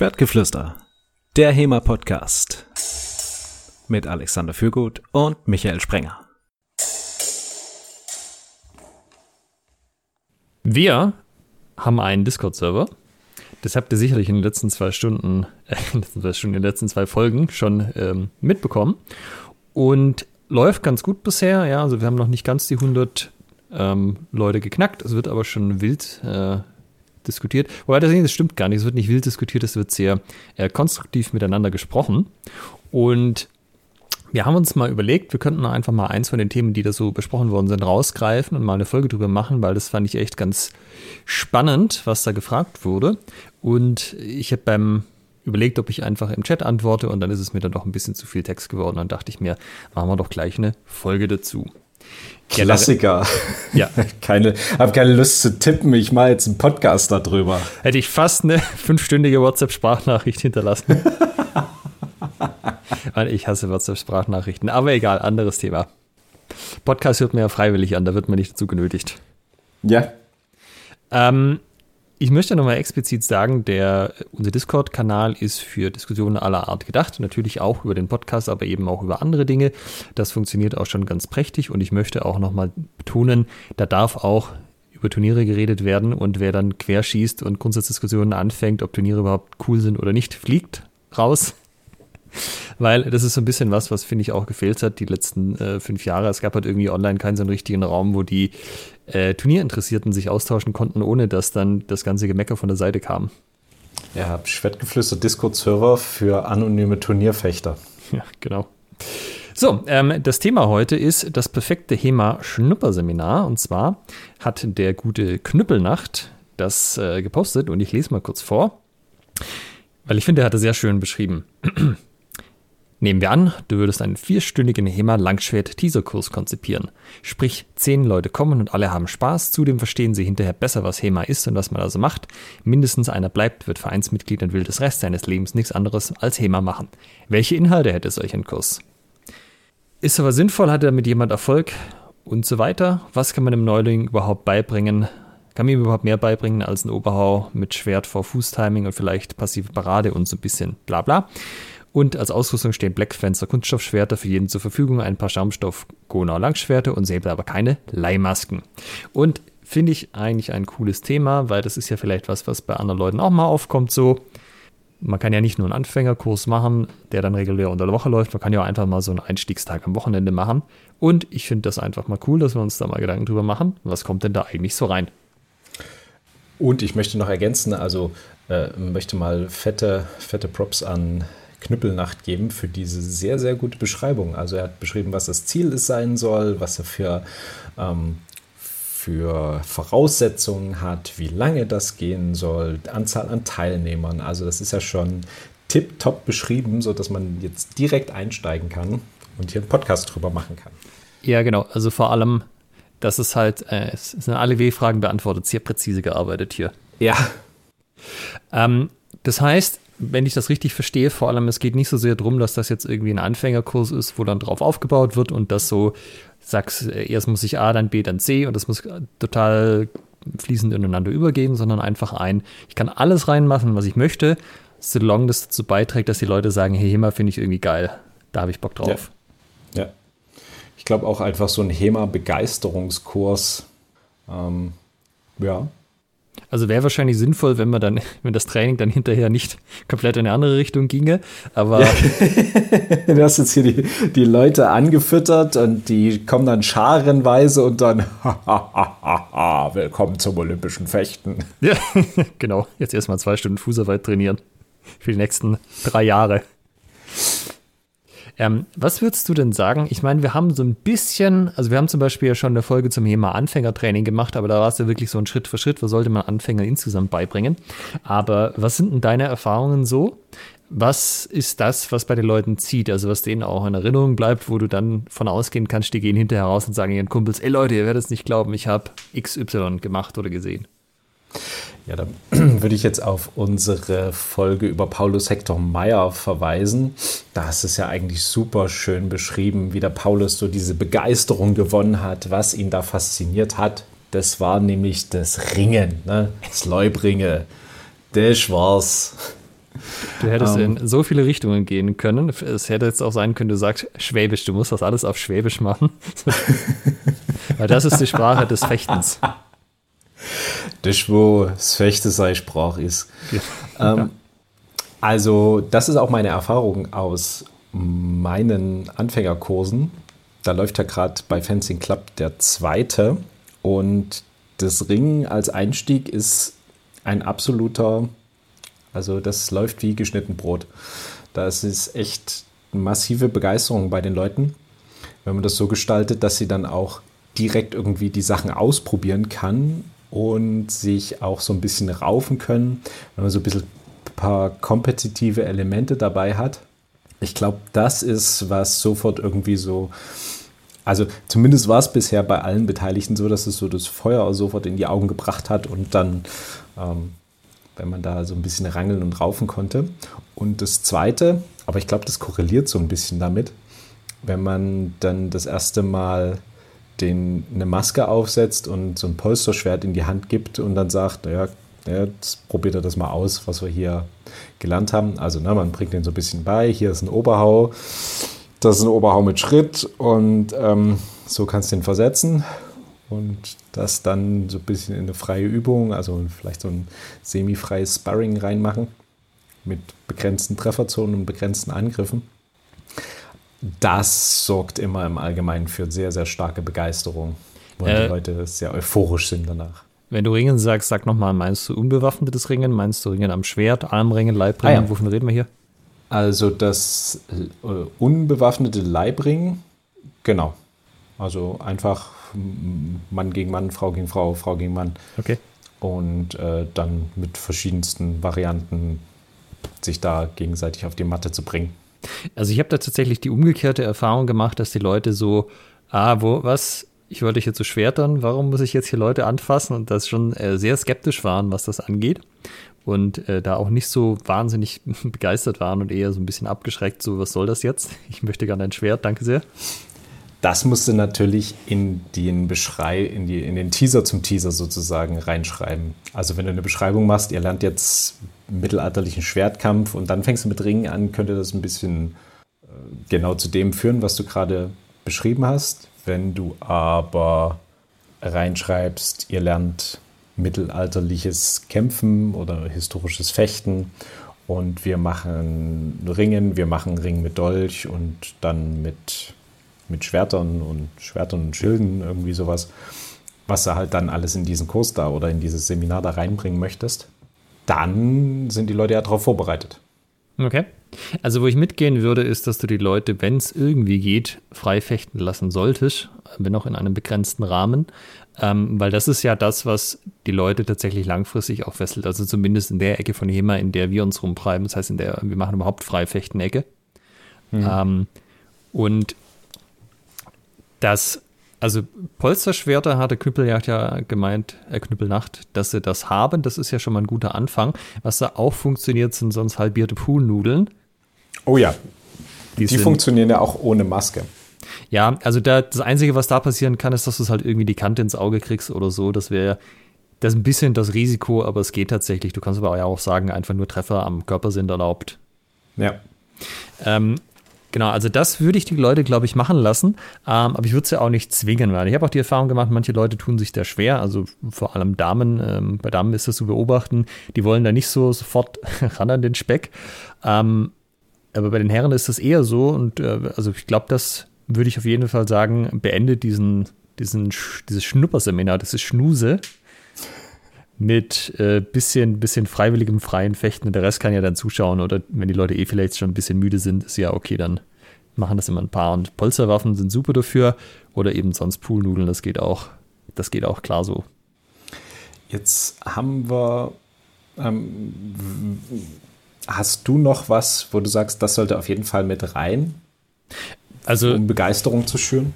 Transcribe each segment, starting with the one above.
Schwertgeflüster, der HEMA-Podcast mit Alexander Fürgut und Michael Sprenger. Wir haben einen Discord-Server. Das habt ihr sicherlich in den letzten zwei Stunden, äh, in den letzten in den letzten zwei Folgen schon ähm, mitbekommen. Und läuft ganz gut bisher. Ja, also wir haben noch nicht ganz die 100 ähm, Leute geknackt. Es wird aber schon wild äh, diskutiert. Wobei das, stimmt gar nicht. Es wird nicht wild diskutiert, es wird sehr äh, konstruktiv miteinander gesprochen. Und wir haben uns mal überlegt, wir könnten einfach mal eins von den Themen, die da so besprochen worden sind, rausgreifen und mal eine Folge drüber machen, weil das fand ich echt ganz spannend, was da gefragt wurde. Und ich habe beim überlegt, ob ich einfach im Chat antworte und dann ist es mir dann doch ein bisschen zu viel Text geworden. Dann dachte ich mir, machen wir doch gleich eine Folge dazu. Klassiker. Ja. keine, habe keine Lust zu tippen. Ich mache jetzt einen Podcast darüber. Hätte ich fast eine fünfstündige WhatsApp-Sprachnachricht hinterlassen. ich hasse WhatsApp-Sprachnachrichten. Aber egal, anderes Thema. Podcast hört man ja freiwillig an, da wird man nicht dazu genötigt. Ja. Ähm, ich möchte nochmal explizit sagen, der, unser Discord-Kanal ist für Diskussionen aller Art gedacht. Natürlich auch über den Podcast, aber eben auch über andere Dinge. Das funktioniert auch schon ganz prächtig und ich möchte auch nochmal betonen, da darf auch über Turniere geredet werden und wer dann querschießt und Grundsatzdiskussionen anfängt, ob Turniere überhaupt cool sind oder nicht, fliegt raus. Weil das ist so ein bisschen was, was finde ich auch gefehlt hat die letzten äh, fünf Jahre. Es gab halt irgendwie online keinen so einen richtigen Raum, wo die äh, Turnierinteressierten sich austauschen konnten, ohne dass dann das ganze Gemecker von der Seite kam. Ja, Schwertgeflüster Discord-Server für anonyme Turnierfechter. Ja, genau. So, ähm, das Thema heute ist das perfekte HEMA-Schnupperseminar. Und zwar hat der gute Knüppelnacht das äh, gepostet und ich lese mal kurz vor, weil ich finde, er hat es sehr schön beschrieben. Nehmen wir an, du würdest einen vierstündigen HEMA-Langschwert-Teaserkurs konzipieren. Sprich, zehn Leute kommen und alle haben Spaß, zudem verstehen sie hinterher besser, was HEMA ist und was man also macht. Mindestens einer bleibt, wird Vereinsmitglied und will das Rest seines Lebens nichts anderes als HEMA machen. Welche Inhalte hätte solch ein Kurs? Ist aber sinnvoll, hat damit jemand Erfolg und so weiter? Was kann man dem Neuling überhaupt beibringen? Kann man ihm überhaupt mehr beibringen als ein Oberhau mit Schwert vor Fußtiming und vielleicht passive Parade und so ein bisschen bla bla? Und als Ausrüstung stehen Blackfencer Kunststoffschwerter für jeden zur Verfügung, ein paar Schaumstoff Gonau Langschwerter und Säbel, aber keine Leihmasken. Und finde ich eigentlich ein cooles Thema, weil das ist ja vielleicht was, was bei anderen Leuten auch mal aufkommt so. Man kann ja nicht nur einen Anfängerkurs machen, der dann regulär unter der Woche läuft, man kann ja auch einfach mal so einen Einstiegstag am Wochenende machen. Und ich finde das einfach mal cool, dass wir uns da mal Gedanken drüber machen. Was kommt denn da eigentlich so rein? Und ich möchte noch ergänzen, also äh, möchte mal fette, fette Props an Knüppelnacht geben für diese sehr, sehr gute Beschreibung. Also er hat beschrieben, was das Ziel ist, sein soll, was er für, ähm, für Voraussetzungen hat, wie lange das gehen soll, Anzahl an Teilnehmern. Also das ist ja schon tipptopp beschrieben, sodass man jetzt direkt einsteigen kann und hier einen Podcast drüber machen kann. Ja, genau. Also vor allem, dass es halt, äh, es sind alle W-Fragen beantwortet, sehr präzise gearbeitet hier. Ja. Ähm, das heißt, wenn ich das richtig verstehe, vor allem, es geht nicht so sehr darum, dass das jetzt irgendwie ein Anfängerkurs ist, wo dann drauf aufgebaut wird und das so sagst, äh, erst muss ich A, dann B, dann C und das muss total fließend ineinander übergehen, sondern einfach ein, ich kann alles reinmachen, was ich möchte, solange das dazu beiträgt, dass die Leute sagen, hey, HEMA finde ich irgendwie geil, da habe ich Bock drauf. Ja. ja. Ich glaube auch einfach so ein HEMA-Begeisterungskurs, ähm, ja, also wäre wahrscheinlich sinnvoll, wenn man dann, wenn das Training dann hinterher nicht komplett in eine andere Richtung ginge. Aber ja. du hast jetzt hier die, die Leute angefüttert und die kommen dann scharenweise und dann willkommen zum Olympischen Fechten. Ja, genau. Jetzt erstmal zwei Stunden Fußarbeit trainieren. Für die nächsten drei Jahre. Ähm, was würdest du denn sagen? Ich meine, wir haben so ein bisschen, also wir haben zum Beispiel ja schon eine Folge zum Thema Anfängertraining gemacht, aber da war es ja wirklich so ein Schritt für Schritt, was sollte man Anfängern insgesamt beibringen. Aber was sind denn deine Erfahrungen so? Was ist das, was bei den Leuten zieht, also was denen auch in Erinnerung bleibt, wo du dann von ausgehen kannst, die gehen hinterher raus und sagen ihren Kumpels, ey Leute, ihr werdet es nicht glauben, ich habe XY gemacht oder gesehen. Ja, da würde ich jetzt auf unsere Folge über Paulus Hector Meyer verweisen. Da ist es ja eigentlich super schön beschrieben, wie der Paulus so diese Begeisterung gewonnen hat, was ihn da fasziniert hat. Das war nämlich das Ringen, ne? das Leubringe. Das war's. Du hättest um, in so viele Richtungen gehen können. Es hätte jetzt auch sein können, du sagst Schwäbisch, du musst das alles auf Schwäbisch machen. Weil das ist die Sprache des Fechtens. Das, wo das Fechten sei Sprache ist. Ja. Ähm, also, das ist auch meine Erfahrung aus meinen Anfängerkursen. Da läuft ja gerade bei Fencing Club der zweite. Und das Ringen als Einstieg ist ein absoluter, also das läuft wie geschnitten Brot. Das ist echt massive Begeisterung bei den Leuten, wenn man das so gestaltet, dass sie dann auch direkt irgendwie die Sachen ausprobieren kann und sich auch so ein bisschen raufen können, wenn man so ein bisschen ein paar kompetitive Elemente dabei hat. Ich glaube, das ist, was sofort irgendwie so also zumindest war es bisher bei allen Beteiligten so, dass es so das Feuer sofort in die Augen gebracht hat und dann, ähm, wenn man da so ein bisschen rangeln und raufen konnte. Und das Zweite, aber ich glaube, das korreliert so ein bisschen damit, wenn man dann das erste Mal den, eine Maske aufsetzt und so ein Polsterschwert in die Hand gibt und dann sagt, naja, ja, jetzt probiert er das mal aus, was wir hier gelernt haben. Also ne, man bringt den so ein bisschen bei, hier ist ein Oberhau, das ist ein Oberhau mit Schritt und ähm, so kannst du den versetzen und das dann so ein bisschen in eine freie Übung, also vielleicht so ein semi-freies Sparring reinmachen mit begrenzten Trefferzonen und begrenzten Angriffen. Das sorgt immer im Allgemeinen für sehr, sehr starke Begeisterung, wo äh, die Leute sehr euphorisch sind danach. Wenn du Ringen sagst, sag nochmal, meinst du unbewaffnetes Ringen? Meinst du Ringen am Schwert, Armringen, Leibringen? Ah, ja. Wovon reden wir hier? Also das äh, unbewaffnete Leibring, genau. Also einfach Mann gegen Mann, Frau gegen Frau, Frau gegen Mann. Okay. Und äh, dann mit verschiedensten Varianten sich da gegenseitig auf die Matte zu bringen. Also ich habe da tatsächlich die umgekehrte Erfahrung gemacht, dass die Leute so, ah, wo, was, ich wollte dich jetzt so schwertern, warum muss ich jetzt hier Leute anfassen und das schon äh, sehr skeptisch waren, was das angeht und äh, da auch nicht so wahnsinnig begeistert waren und eher so ein bisschen abgeschreckt, so was soll das jetzt? Ich möchte gerne ein Schwert, danke sehr. Das musst du natürlich in den Beschrei, in, die, in den Teaser zum Teaser sozusagen reinschreiben. Also wenn du eine Beschreibung machst, ihr lernt jetzt mittelalterlichen Schwertkampf und dann fängst du mit Ringen an, könnte das ein bisschen äh, genau zu dem führen, was du gerade beschrieben hast. Wenn du aber reinschreibst, ihr lernt mittelalterliches Kämpfen oder historisches Fechten. Und wir machen Ringen, wir machen Ring mit Dolch und dann mit, mit Schwertern und Schwertern und Schilden, irgendwie sowas, was du halt dann alles in diesen Kurs da oder in dieses Seminar da reinbringen möchtest. Dann sind die Leute ja darauf vorbereitet. Okay. Also, wo ich mitgehen würde, ist, dass du die Leute, wenn es irgendwie geht, frei fechten lassen solltest, wenn auch in einem begrenzten Rahmen. Ähm, weil das ist ja das, was die Leute tatsächlich langfristig auch fesselt. Also zumindest in der Ecke von HEMA, in der wir uns rumtreiben. Das heißt, in der wir machen überhaupt Freifechten-Ecke. Mhm. Ähm, und das, also Polsterschwerter hatte Knüppeljagd ja gemeint, äh, Knüppelnacht, dass sie das haben. Das ist ja schon mal ein guter Anfang. Was da auch funktioniert, sind sonst halbierte Poolnudeln. Oh ja. Die, die funktionieren ja auch ohne Maske. Ja, also da, das Einzige, was da passieren kann, ist, dass du halt irgendwie die Kante ins Auge kriegst oder so. Das wäre das ist ein bisschen das Risiko, aber es geht tatsächlich. Du kannst aber auch sagen, einfach nur Treffer am Körper sind erlaubt. Ja. Ähm, genau, also das würde ich die Leute, glaube ich, machen lassen. Ähm, aber ich würde es ja auch nicht zwingen, weil ich habe auch die Erfahrung gemacht, manche Leute tun sich da schwer. Also vor allem Damen, ähm, bei Damen ist das zu beobachten, die wollen da nicht so sofort ran an den Speck. Ähm, aber bei den Herren ist das eher so und äh, also ich glaube, dass würde ich auf jeden Fall sagen, beende diesen, diesen, dieses Schnupperseminar, das ist Schnuse, mit äh, bisschen, bisschen freiwilligem freien Fechten und der Rest kann ja dann zuschauen oder wenn die Leute eh vielleicht schon ein bisschen müde sind, ist ja okay, dann machen das immer ein paar und Polsterwaffen sind super dafür oder eben sonst Poolnudeln, das geht auch, das geht auch klar so. Jetzt haben wir, ähm, hast du noch was, wo du sagst, das sollte auf jeden Fall mit rein? Also, um Begeisterung zu schüren?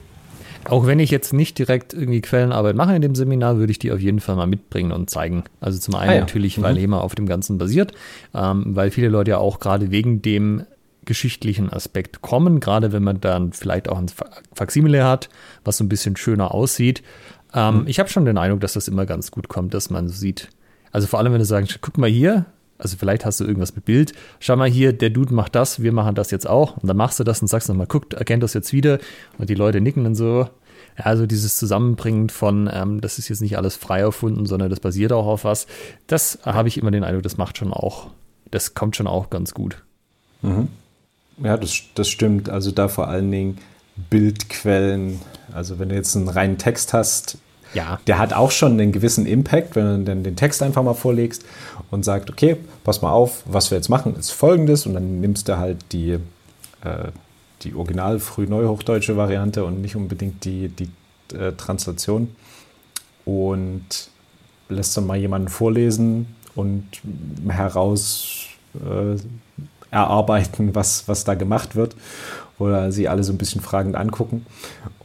Auch wenn ich jetzt nicht direkt irgendwie Quellenarbeit mache in dem Seminar, würde ich die auf jeden Fall mal mitbringen und zeigen. Also zum einen ah ja. natürlich, weil mhm. HEMA auf dem Ganzen basiert, ähm, weil viele Leute ja auch gerade wegen dem geschichtlichen Aspekt kommen, gerade wenn man dann vielleicht auch ein Faximile hat, was so ein bisschen schöner aussieht. Ähm, mhm. Ich habe schon den Eindruck, dass das immer ganz gut kommt, dass man sieht. Also vor allem, wenn du sagst, guck mal hier, Also vielleicht hast du irgendwas mit Bild. Schau mal hier, der Dude macht das, wir machen das jetzt auch. Und dann machst du das und sagst nochmal, guckt, erkennt das jetzt wieder. Und die Leute nicken dann so. Also dieses Zusammenbringen von, ähm, das ist jetzt nicht alles frei erfunden, sondern das basiert auch auf was. Das habe ich immer den Eindruck, das macht schon auch, das kommt schon auch ganz gut. Mhm. Ja, das, das stimmt. Also da vor allen Dingen Bildquellen. Also wenn du jetzt einen reinen Text hast, ja. der hat auch schon einen gewissen Impact, wenn du dann den Text einfach mal vorlegst und sagst, okay, pass mal auf, was wir jetzt machen, ist folgendes. Und dann nimmst du halt die, äh, die original frühneuhochdeutsche Variante und nicht unbedingt die, die äh, Translation. Und lässt dann mal jemanden vorlesen und heraus äh, erarbeiten, was, was da gemacht wird. Oder sie alle so ein bisschen fragend angucken.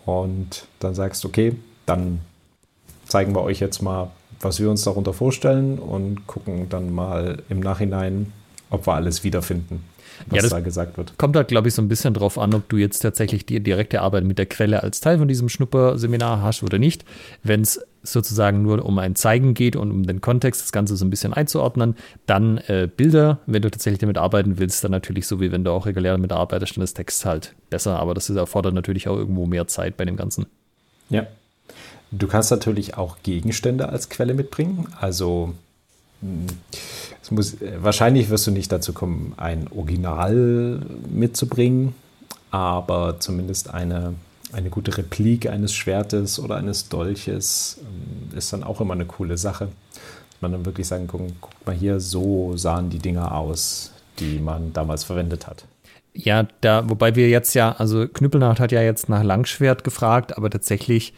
Und dann sagst, okay, dann zeigen wir euch jetzt mal, was wir uns darunter vorstellen und gucken dann mal im Nachhinein, ob wir alles wiederfinden, was ja, da gesagt wird. Kommt halt, glaube ich, so ein bisschen drauf an, ob du jetzt tatsächlich die direkte Arbeit mit der Quelle als Teil von diesem Schnupperseminar hast oder nicht. Wenn es sozusagen nur um ein Zeigen geht und um den Kontext, das Ganze so ein bisschen einzuordnen, dann äh, Bilder, wenn du tatsächlich damit arbeiten willst, dann natürlich so, wie wenn du auch regulär damit arbeitest, dann ist Text halt besser, aber das erfordert natürlich auch irgendwo mehr Zeit bei dem Ganzen. Ja, Du kannst natürlich auch Gegenstände als Quelle mitbringen. Also es muss, wahrscheinlich wirst du nicht dazu kommen, ein Original mitzubringen, aber zumindest eine, eine gute Replik eines Schwertes oder eines Dolches hm, ist dann auch immer eine coole Sache. Man dann wirklich sagen kann, guck mal hier, so sahen die Dinger aus, die man damals verwendet hat. Ja, da, wobei wir jetzt ja, also Knüppelnacht hat ja jetzt nach Langschwert gefragt, aber tatsächlich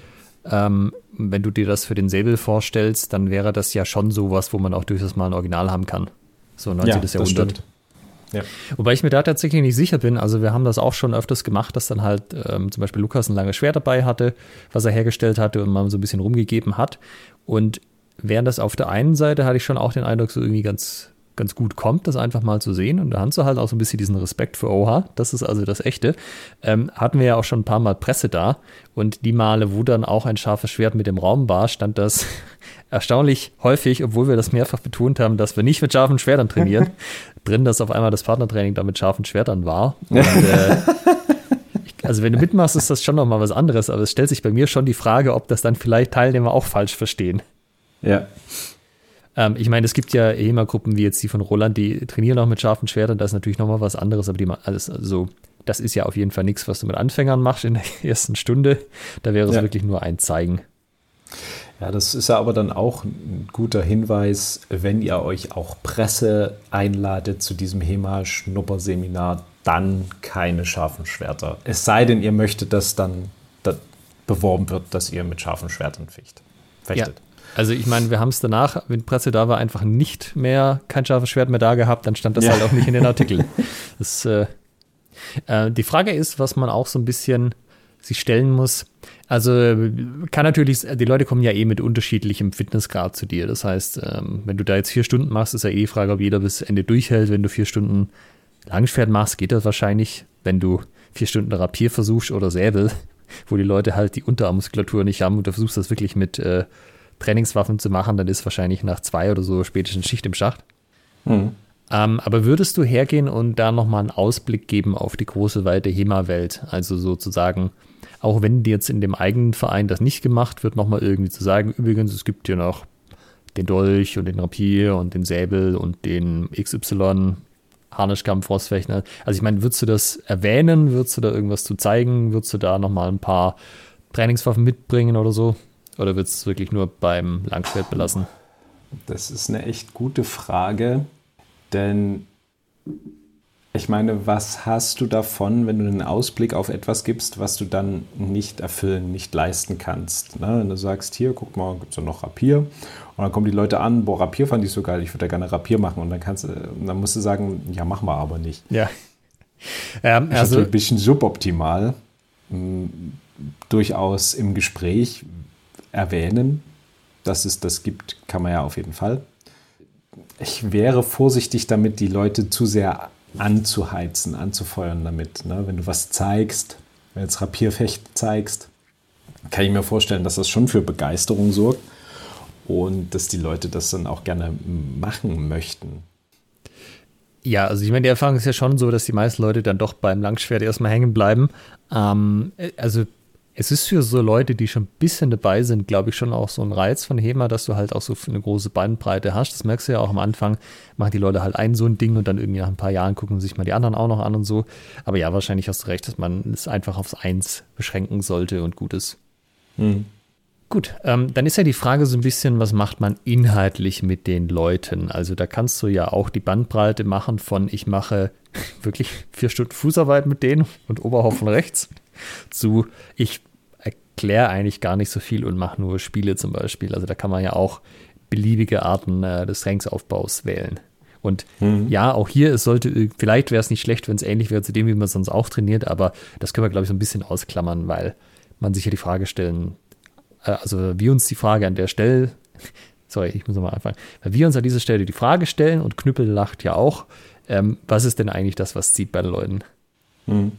ähm, wenn du dir das für den Säbel vorstellst, dann wäre das ja schon sowas, wo man auch durchaus mal ein Original haben kann. So 19. Ja, Jahrhundert. Ja. Wobei ich mir da tatsächlich nicht sicher bin. Also wir haben das auch schon öfters gemacht, dass dann halt ähm, zum Beispiel Lukas ein langes Schwert dabei hatte, was er hergestellt hatte und man so ein bisschen rumgegeben hat. Und während das auf der einen Seite hatte ich schon auch den Eindruck, so irgendwie ganz ganz gut kommt, das einfach mal zu sehen. Und da hast du halt auch so ein bisschen diesen Respekt für Oha. Das ist also das Echte. Ähm, hatten wir ja auch schon ein paar Mal Presse da. Und die Male, wo dann auch ein scharfes Schwert mit dem Raum war, stand das erstaunlich häufig, obwohl wir das mehrfach betont haben, dass wir nicht mit scharfen Schwertern trainieren, drin, dass auf einmal das Partnertraining da mit scharfen Schwertern war. Und, äh, also wenn du mitmachst, ist das schon nochmal was anderes, aber es stellt sich bei mir schon die Frage, ob das dann vielleicht Teilnehmer auch falsch verstehen. Ja. Ähm, ich meine, es gibt ja HEMA-Gruppen wie jetzt die von Roland, die trainieren auch mit scharfen Schwertern, das ist natürlich nochmal was anderes, aber die alles, also das ist ja auf jeden Fall nichts, was du mit Anfängern machst in der ersten Stunde. Da wäre es ja. wirklich nur ein Zeigen. Ja, das ist ja aber dann auch ein guter Hinweis, wenn ihr euch auch Presse einladet zu diesem HEMA-Schnupperseminar, dann keine scharfen Schwerter. Es sei denn, ihr möchtet, dass dann beworben wird, dass ihr mit scharfen Schwertern fecht, fechtet. Ja. Also ich meine, wir haben es danach, wenn Presse da war, einfach nicht mehr kein scharfes Schwert mehr da gehabt, dann stand das ja. halt auch nicht in den Artikeln. Das, äh, äh, die Frage ist, was man auch so ein bisschen sich stellen muss. Also kann natürlich, die Leute kommen ja eh mit unterschiedlichem Fitnessgrad zu dir. Das heißt, ähm, wenn du da jetzt vier Stunden machst, ist ja eh die Frage, ob jeder bis Ende durchhält. Wenn du vier Stunden Langschwert machst, geht das wahrscheinlich. Wenn du vier Stunden Rapier versuchst oder Säbel, wo die Leute halt die Unterarmmuskulatur nicht haben und du versuchst das wirklich mit äh, Trainingswaffen zu machen, dann ist wahrscheinlich nach zwei oder so spätestens Schicht im Schacht. Mhm. Ähm, aber würdest du hergehen und da nochmal einen Ausblick geben auf die große, weite HEMA-Welt? Also sozusagen, auch wenn jetzt in dem eigenen Verein das nicht gemacht wird, nochmal irgendwie zu sagen, übrigens, es gibt hier noch den Dolch und den Rapier und den Säbel und den XY Harnischkampf, Frostfechter. Also ich meine, würdest du das erwähnen? Würdest du da irgendwas zu zeigen? Würdest du da nochmal ein paar Trainingswaffen mitbringen oder so? Oder wird es wirklich nur beim Langschwert belassen? Das ist eine echt gute Frage, denn ich meine, was hast du davon, wenn du einen Ausblick auf etwas gibst, was du dann nicht erfüllen, nicht leisten kannst? Ne? Wenn du sagst, hier, guck mal, gibt es ja noch Rapier. Und dann kommen die Leute an, boah, Rapier fand ich so geil, ich würde ja gerne Rapier machen. Und dann, kannst, dann musst du sagen, ja, machen wir aber nicht. Ja. Ähm, das ist also, ein bisschen suboptimal. Hm, durchaus im Gespräch, erwähnen. Dass es das gibt, kann man ja auf jeden Fall. Ich wäre vorsichtig damit, die Leute zu sehr anzuheizen, anzufeuern damit. Ne? Wenn du was zeigst, wenn du jetzt Rapierfecht zeigst, kann ich mir vorstellen, dass das schon für Begeisterung sorgt und dass die Leute das dann auch gerne machen möchten. Ja, also ich meine, die Erfahrung ist ja schon so, dass die meisten Leute dann doch beim Langschwert erstmal hängen bleiben. Ähm, also es ist für so Leute, die schon ein bisschen dabei sind, glaube ich, schon auch so ein Reiz von HEMA, dass du halt auch so eine große Bandbreite hast. Das merkst du ja auch am Anfang, machen die Leute halt ein so ein Ding und dann irgendwie nach ein paar Jahren gucken sich mal die anderen auch noch an und so. Aber ja, wahrscheinlich hast du recht, dass man es einfach aufs Eins beschränken sollte und gut ist. Mhm. Gut, ähm, dann ist ja die Frage so ein bisschen, was macht man inhaltlich mit den Leuten? Also da kannst du ja auch die Bandbreite machen von ich mache wirklich vier Stunden Fußarbeit mit denen und Oberhaufen rechts zu ich erkläre eigentlich gar nicht so viel und mache nur Spiele zum Beispiel. Also da kann man ja auch beliebige Arten äh, des Ranksaufbaus wählen. Und mhm. ja, auch hier, es sollte, vielleicht wäre es nicht schlecht, wenn es ähnlich wäre zu dem, wie man sonst auch trainiert, aber das können wir, glaube ich, so ein bisschen ausklammern, weil man sich ja die Frage stellen äh, also wir uns die Frage an der Stelle, sorry, ich muss nochmal anfangen, weil wir uns an dieser Stelle die Frage stellen und Knüppel lacht ja auch, ähm, was ist denn eigentlich das, was zieht bei den Leuten? Hm.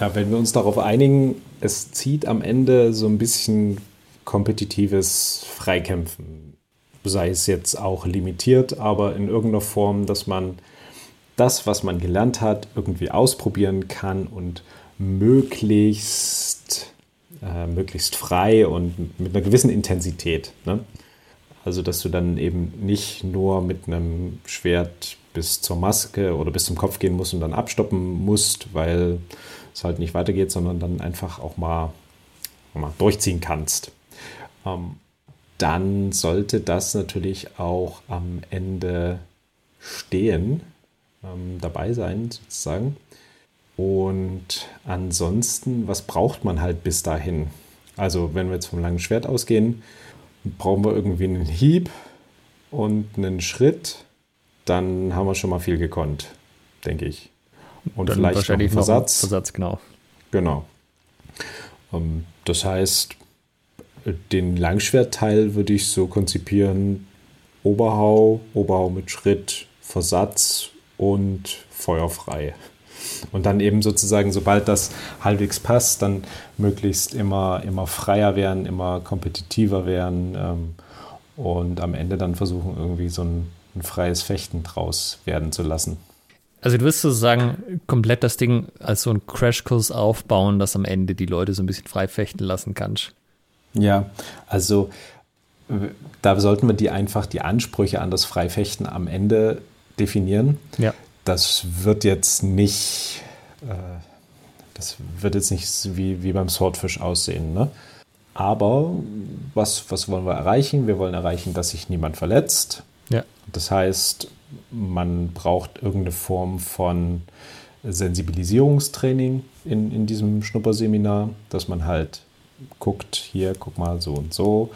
Ja, wenn wir uns darauf einigen, es zieht am Ende so ein bisschen kompetitives Freikämpfen. Sei es jetzt auch limitiert, aber in irgendeiner Form, dass man das, was man gelernt hat, irgendwie ausprobieren kann und möglichst äh, möglichst frei und mit einer gewissen Intensität. Ne? Also, dass du dann eben nicht nur mit einem Schwert bis zur Maske oder bis zum Kopf gehen musst und dann abstoppen musst, weil es halt nicht weitergeht, sondern dann einfach auch mal, mal durchziehen kannst. Ähm, dann sollte das natürlich auch am Ende stehen, ähm, dabei sein sozusagen. Und ansonsten, was braucht man halt bis dahin? Also, wenn wir jetzt vom langen Schwert ausgehen, brauchen wir irgendwie einen Hieb und einen Schritt, dann haben wir schon mal viel gekonnt, denke ich. Und dann vielleicht wahrscheinlich noch Versatz. Versatz, genau. Genau. Ähm, das heißt, den Langschwertteil würde ich so konzipieren: Oberhau, Oberhau mit Schritt, Versatz und feuerfrei. Und dann eben sozusagen, sobald das halbwegs passt, dann möglichst immer, immer freier werden, immer kompetitiver werden ähm, und am Ende dann versuchen, irgendwie so ein, ein freies Fechten draus werden zu lassen. Also du wirst sozusagen komplett das Ding als so ein Crashkurs aufbauen, dass am Ende die Leute so ein bisschen frei fechten lassen kannst. Ja, also da sollten wir die einfach die Ansprüche an das Freifechten am Ende definieren. Ja das wird jetzt nicht, äh, das wird jetzt nicht wie, wie beim Swordfish aussehen. Ne? Aber was, was wollen wir erreichen? Wir wollen erreichen, dass sich niemand verletzt. Ja. Das heißt, man braucht irgendeine Form von Sensibilisierungstraining in, in diesem Schnupperseminar, dass man halt guckt, hier, guck mal, so und so.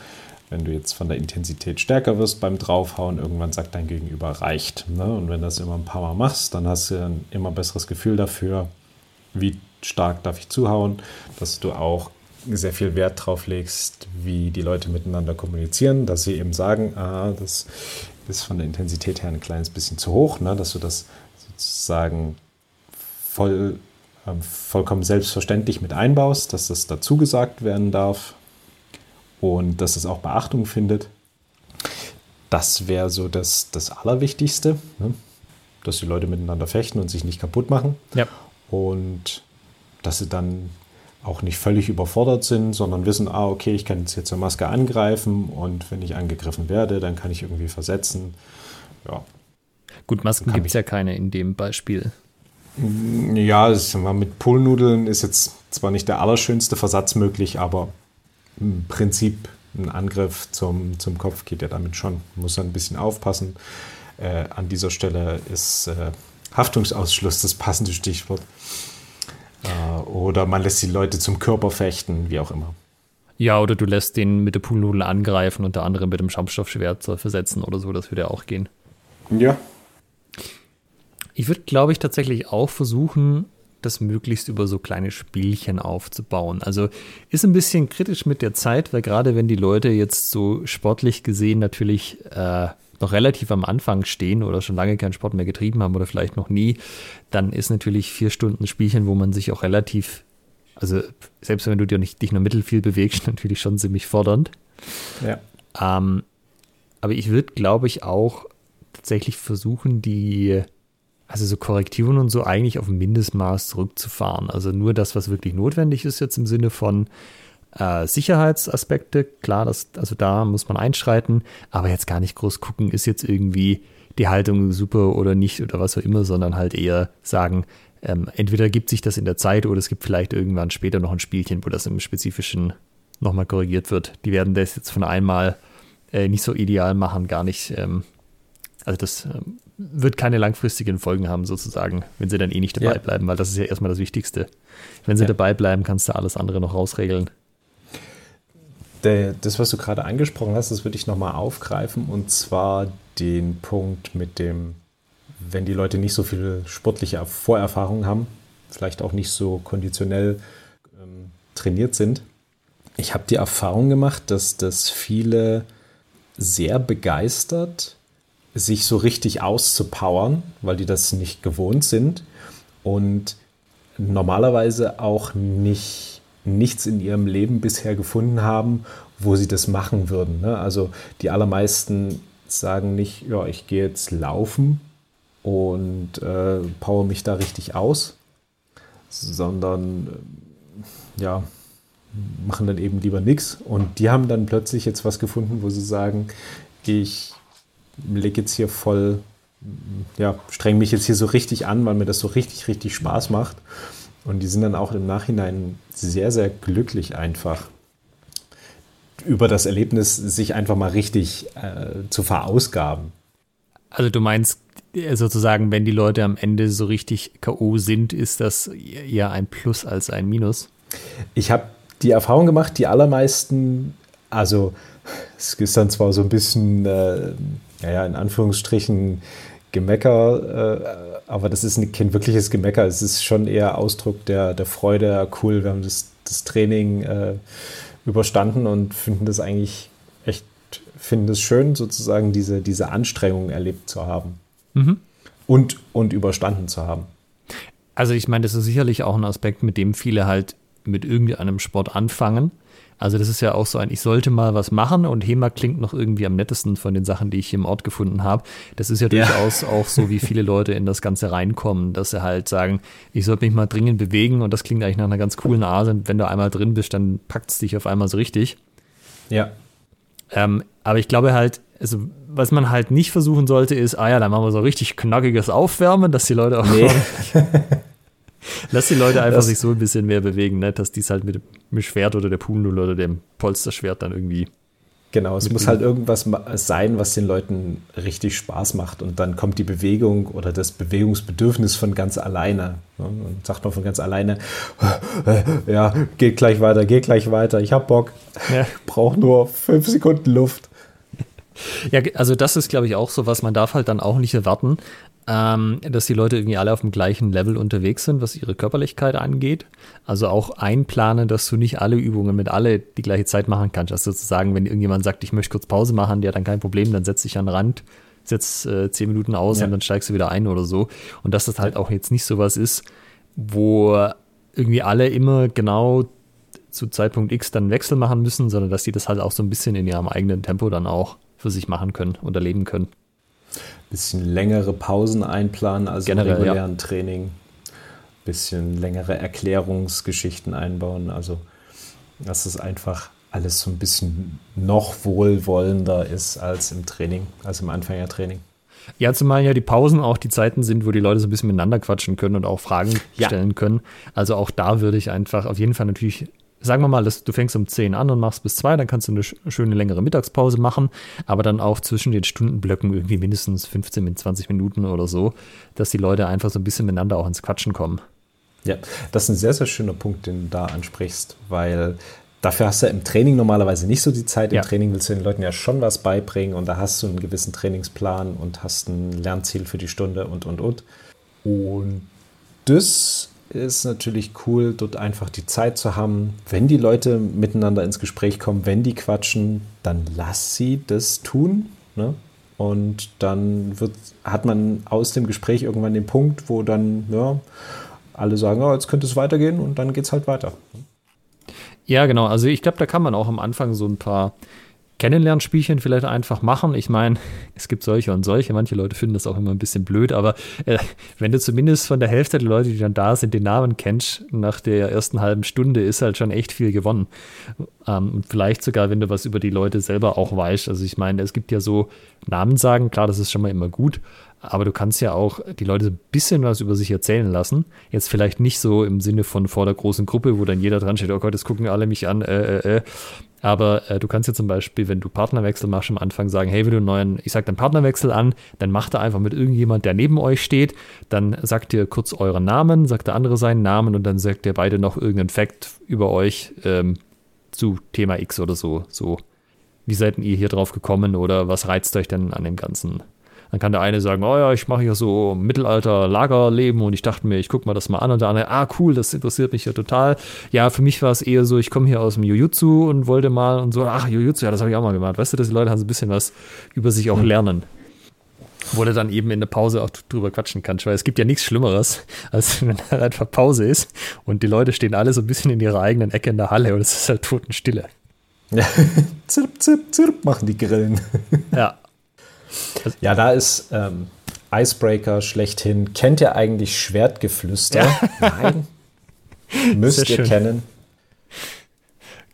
Wenn du jetzt von der Intensität stärker wirst beim Draufhauen, irgendwann sagt dein Gegenüber reicht. Ne? Und wenn du das immer ein paar Mal machst, dann hast du ein immer besseres Gefühl dafür, wie stark darf ich zuhauen, dass du auch sehr viel Wert drauf legst, wie die Leute miteinander kommunizieren, dass sie eben sagen, ah, das ist von der Intensität her ein kleines bisschen zu hoch, ne? dass du das sozusagen voll, äh, vollkommen selbstverständlich mit einbaust, dass das dazu gesagt werden darf, und dass es auch Beachtung findet. Das wäre so das, das Allerwichtigste, ne? dass die Leute miteinander fechten und sich nicht kaputt machen. Ja. Und dass sie dann auch nicht völlig überfordert sind, sondern wissen, ah, okay, ich kann jetzt hier zur Maske angreifen und wenn ich angegriffen werde, dann kann ich irgendwie versetzen. Ja. Gut, Masken gibt es ja keine in dem Beispiel. Ja, mit Pullnudeln ist jetzt zwar nicht der allerschönste Versatz möglich, aber im Prinzip ein Angriff zum, zum Kopf geht ja damit schon. Man muss ein bisschen aufpassen. Äh, an dieser Stelle ist äh, Haftungsausschluss das passende Stichwort. Äh, oder man lässt die Leute zum Körper fechten, wie auch immer. Ja, oder du lässt den mit der Poolnudel angreifen, unter anderem mit dem Schaumstoffschwert versetzen oder so, das würde ja auch gehen. Ja. Ich würde, glaube ich, tatsächlich auch versuchen, das möglichst über so kleine Spielchen aufzubauen. Also ist ein bisschen kritisch mit der Zeit, weil gerade wenn die Leute jetzt so sportlich gesehen natürlich äh, noch relativ am Anfang stehen oder schon lange keinen Sport mehr getrieben haben oder vielleicht noch nie, dann ist natürlich vier Stunden Spielchen, wo man sich auch relativ, also selbst wenn du dir nicht, dich nur mittelfiel bewegst, natürlich schon ziemlich fordernd. Ja. Ähm, aber ich würde, glaube ich, auch tatsächlich versuchen, die, also so Korrekturen und so eigentlich auf ein Mindestmaß zurückzufahren. Also nur das, was wirklich notwendig ist jetzt im Sinne von äh, Sicherheitsaspekte. Klar, das, also da muss man einschreiten, aber jetzt gar nicht groß gucken, ist jetzt irgendwie die Haltung super oder nicht oder was auch immer, sondern halt eher sagen, ähm, entweder gibt sich das in der Zeit oder es gibt vielleicht irgendwann später noch ein Spielchen, wo das im Spezifischen nochmal korrigiert wird. Die werden das jetzt von einmal äh, nicht so ideal machen, gar nicht. Ähm, also das ähm, wird keine langfristigen Folgen haben, sozusagen, wenn sie dann eh nicht dabei ja. bleiben, weil das ist ja erstmal das Wichtigste. Wenn sie ja. dabei bleiben, kannst du alles andere noch rausregeln. Das, was du gerade angesprochen hast, das würde ich nochmal aufgreifen und zwar den Punkt mit dem, wenn die Leute nicht so viel sportliche Vorerfahrung haben, vielleicht auch nicht so konditionell ähm, trainiert sind. Ich habe die Erfahrung gemacht, dass das viele sehr begeistert, sich so richtig auszupowern, weil die das nicht gewohnt sind und normalerweise auch nicht nichts in ihrem Leben bisher gefunden haben, wo sie das machen würden. Ne? Also die allermeisten sagen nicht, ja, ich gehe jetzt laufen und äh, power mich da richtig aus, sondern äh, ja, machen dann eben lieber nichts. Und die haben dann plötzlich jetzt was gefunden, wo sie sagen, ich lege jetzt hier voll, ja, streng mich jetzt hier so richtig an, weil mir das so richtig, richtig Spaß macht. Und die sind dann auch im Nachhinein sehr, sehr glücklich einfach über das Erlebnis, sich einfach mal richtig äh, zu verausgaben. Also du meinst äh, sozusagen, wenn die Leute am Ende so richtig K.O. sind, ist das eher ein Plus als ein Minus? Ich habe die Erfahrung gemacht, die allermeisten, also es ist dann zwar so ein bisschen, äh, naja, in Anführungsstrichen Gemecker, äh, aber das ist kein wirkliches Gemecker. Es ist schon eher Ausdruck der, der Freude, cool, wir haben das, das Training äh, überstanden und finden das eigentlich echt, finden es schön, sozusagen diese, diese Anstrengung erlebt zu haben. Mhm. Und, und überstanden zu haben. Also ich meine, das ist sicherlich auch ein Aspekt, mit dem viele halt mit irgendeinem Sport anfangen. Also das ist ja auch so ein, ich sollte mal was machen und HEMA klingt noch irgendwie am nettesten von den Sachen, die ich hier im Ort gefunden habe. Das ist ja, ja. durchaus auch so, wie viele Leute in das Ganze reinkommen, dass sie halt sagen, ich sollte mich mal dringend bewegen und das klingt eigentlich nach einer ganz coolen Art und wenn du einmal drin bist, dann packt es dich auf einmal so richtig. Ja. Ähm, aber ich glaube halt, also was man halt nicht versuchen sollte, ist, ah ja, dann machen wir so richtig knackiges Aufwärmen, dass die Leute auch nee. Lass die Leute einfach das, sich so ein bisschen mehr bewegen, ne? dass die es halt mit dem Schwert oder der Pumel oder dem Polsterschwert dann irgendwie. Genau, es muss halt irgendwas sein, was den Leuten richtig Spaß macht. Und dann kommt die Bewegung oder das Bewegungsbedürfnis von ganz alleine. Ne? Und sagt man von ganz alleine, ja, geht gleich weiter, geht gleich weiter, ich hab Bock. Ja. Brauche nur fünf Sekunden Luft. Ja, also das ist, glaube ich, auch so was, man darf halt dann auch nicht erwarten, ähm, dass die Leute irgendwie alle auf dem gleichen Level unterwegs sind, was ihre Körperlichkeit angeht. Also auch einplanen, dass du nicht alle Übungen mit alle die gleiche Zeit machen kannst. Also sozusagen, wenn irgendjemand sagt, ich möchte kurz Pause machen, ja, dann kein Problem, dann setz dich an den Rand, setz äh, zehn Minuten aus ja. und dann steigst du wieder ein oder so. Und dass das halt auch jetzt nicht sowas ist, wo irgendwie alle immer genau zu Zeitpunkt X dann Wechsel machen müssen, sondern dass die das halt auch so ein bisschen in ihrem eigenen Tempo dann auch für sich machen können und erleben können bisschen längere Pausen einplanen als Generell, im regulären ja. Training, bisschen längere Erklärungsgeschichten einbauen. Also, dass es einfach alles so ein bisschen noch wohlwollender ist als im Training, als im Anfängertraining. Ja, zumal ja die Pausen auch die Zeiten sind, wo die Leute so ein bisschen miteinander quatschen können und auch Fragen ja. stellen können. Also auch da würde ich einfach auf jeden Fall natürlich sagen wir mal, dass du fängst um 10 an und machst bis 2, dann kannst du eine schöne längere Mittagspause machen, aber dann auch zwischen den Stundenblöcken irgendwie mindestens 15 bis 20 Minuten oder so, dass die Leute einfach so ein bisschen miteinander auch ins Quatschen kommen. Ja, das ist ein sehr, sehr schöner Punkt, den du da ansprichst, weil dafür hast du im Training normalerweise nicht so die Zeit. Im ja. Training willst du den Leuten ja schon was beibringen und da hast du einen gewissen Trainingsplan und hast ein Lernziel für die Stunde und, und, und. Und das ist natürlich cool, dort einfach die Zeit zu haben. Wenn die Leute miteinander ins Gespräch kommen, wenn die quatschen, dann lass sie das tun. Ne? Und dann wird, hat man aus dem Gespräch irgendwann den Punkt, wo dann ja, alle sagen, oh, jetzt könnte es weitergehen und dann geht es halt weiter. Ja, genau. Also ich glaube, da kann man auch am Anfang so ein paar Kennenlernspielchen vielleicht einfach machen. Ich meine, es gibt solche und solche. Manche Leute finden das auch immer ein bisschen blöd, aber äh, wenn du zumindest von der Hälfte der Leute, die dann da sind, den Namen kennst, nach der ersten halben Stunde ist halt schon echt viel gewonnen. Ähm, und vielleicht sogar, wenn du was über die Leute selber auch weißt. Also ich meine, es gibt ja so Namen sagen, klar, das ist schon mal immer gut, aber du kannst ja auch die Leute ein bisschen was über sich erzählen lassen. Jetzt vielleicht nicht so im Sinne von vor der großen Gruppe, wo dann jeder dran steht, oh Gott, jetzt gucken alle mich an, äh, äh, äh. Aber äh, du kannst ja zum Beispiel, wenn du Partnerwechsel machst, am Anfang sagen, hey, wenn du einen neuen, ich sag dann Partnerwechsel an, dann macht er einfach mit irgendjemand, der neben euch steht, dann sagt ihr kurz euren Namen, sagt der andere seinen Namen und dann sagt ihr beide noch irgendeinen Fact über euch ähm, zu Thema X oder so. So, wie seid ihr hier drauf gekommen oder was reizt euch denn an dem Ganzen? Dann kann der eine sagen, oh ja, ich mache hier so Mittelalter-Lagerleben und ich dachte mir, ich gucke mal das mal an. Und der andere, ah cool, das interessiert mich ja total. Ja, für mich war es eher so, ich komme hier aus dem Jujutsu und wollte mal und so, ach, Jujutsu, ja, das habe ich auch mal gemacht. Weißt du, dass die Leute haben so ein bisschen was über sich auch hm. lernen. Wo du dann eben in der Pause auch drüber quatschen kannst, weil es gibt ja nichts Schlimmeres, als wenn da einfach Pause ist und die Leute stehen alle so ein bisschen in ihrer eigenen Ecke in der Halle und es ist halt Totenstille. Ja, zirp, zirp, zirp machen die Grillen. Ja, ja, da ist ähm, Icebreaker schlechthin. Kennt ihr eigentlich Schwertgeflüster? Ja. Nein. Müsst ihr schön. kennen.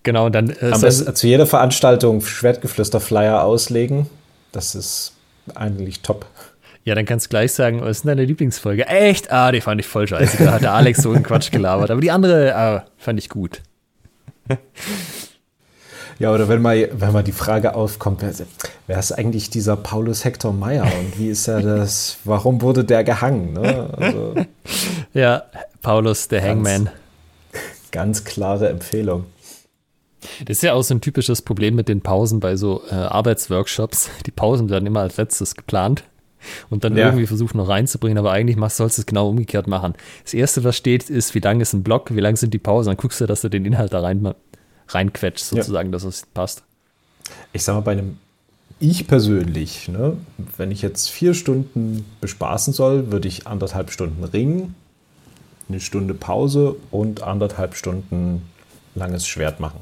Genau, dann äh, Am besten zu jeder Veranstaltung Schwertgeflüster-Flyer auslegen. Das ist eigentlich top. Ja, dann kannst du gleich sagen, was ist denn deine Lieblingsfolge? Echt? Ah, die fand ich voll scheiße. Da hat der Alex so einen Quatsch gelabert. Aber die andere ah, fand ich gut. Ja, oder wenn mal, wenn mal die Frage aufkommt, wer, wer ist eigentlich dieser Paulus Hector Meyer und wie ist er das, warum wurde der gehangen? Ne? Also, ja, Paulus, der Hangman. Ganz klare Empfehlung. Das ist ja auch so ein typisches Problem mit den Pausen bei so äh, Arbeitsworkshops. Die Pausen werden immer als letztes geplant und dann ja. irgendwie versucht noch reinzubringen, aber eigentlich machst, sollst du es genau umgekehrt machen. Das erste, was steht, ist, wie lang ist ein Block, wie lang sind die Pausen, dann guckst du, dass du den Inhalt da rein reinquetscht, sozusagen, ja. dass es passt. Ich sag mal, bei einem ich persönlich, ne, wenn ich jetzt vier Stunden bespaßen soll, würde ich anderthalb Stunden ringen, eine Stunde Pause und anderthalb Stunden langes Schwert machen.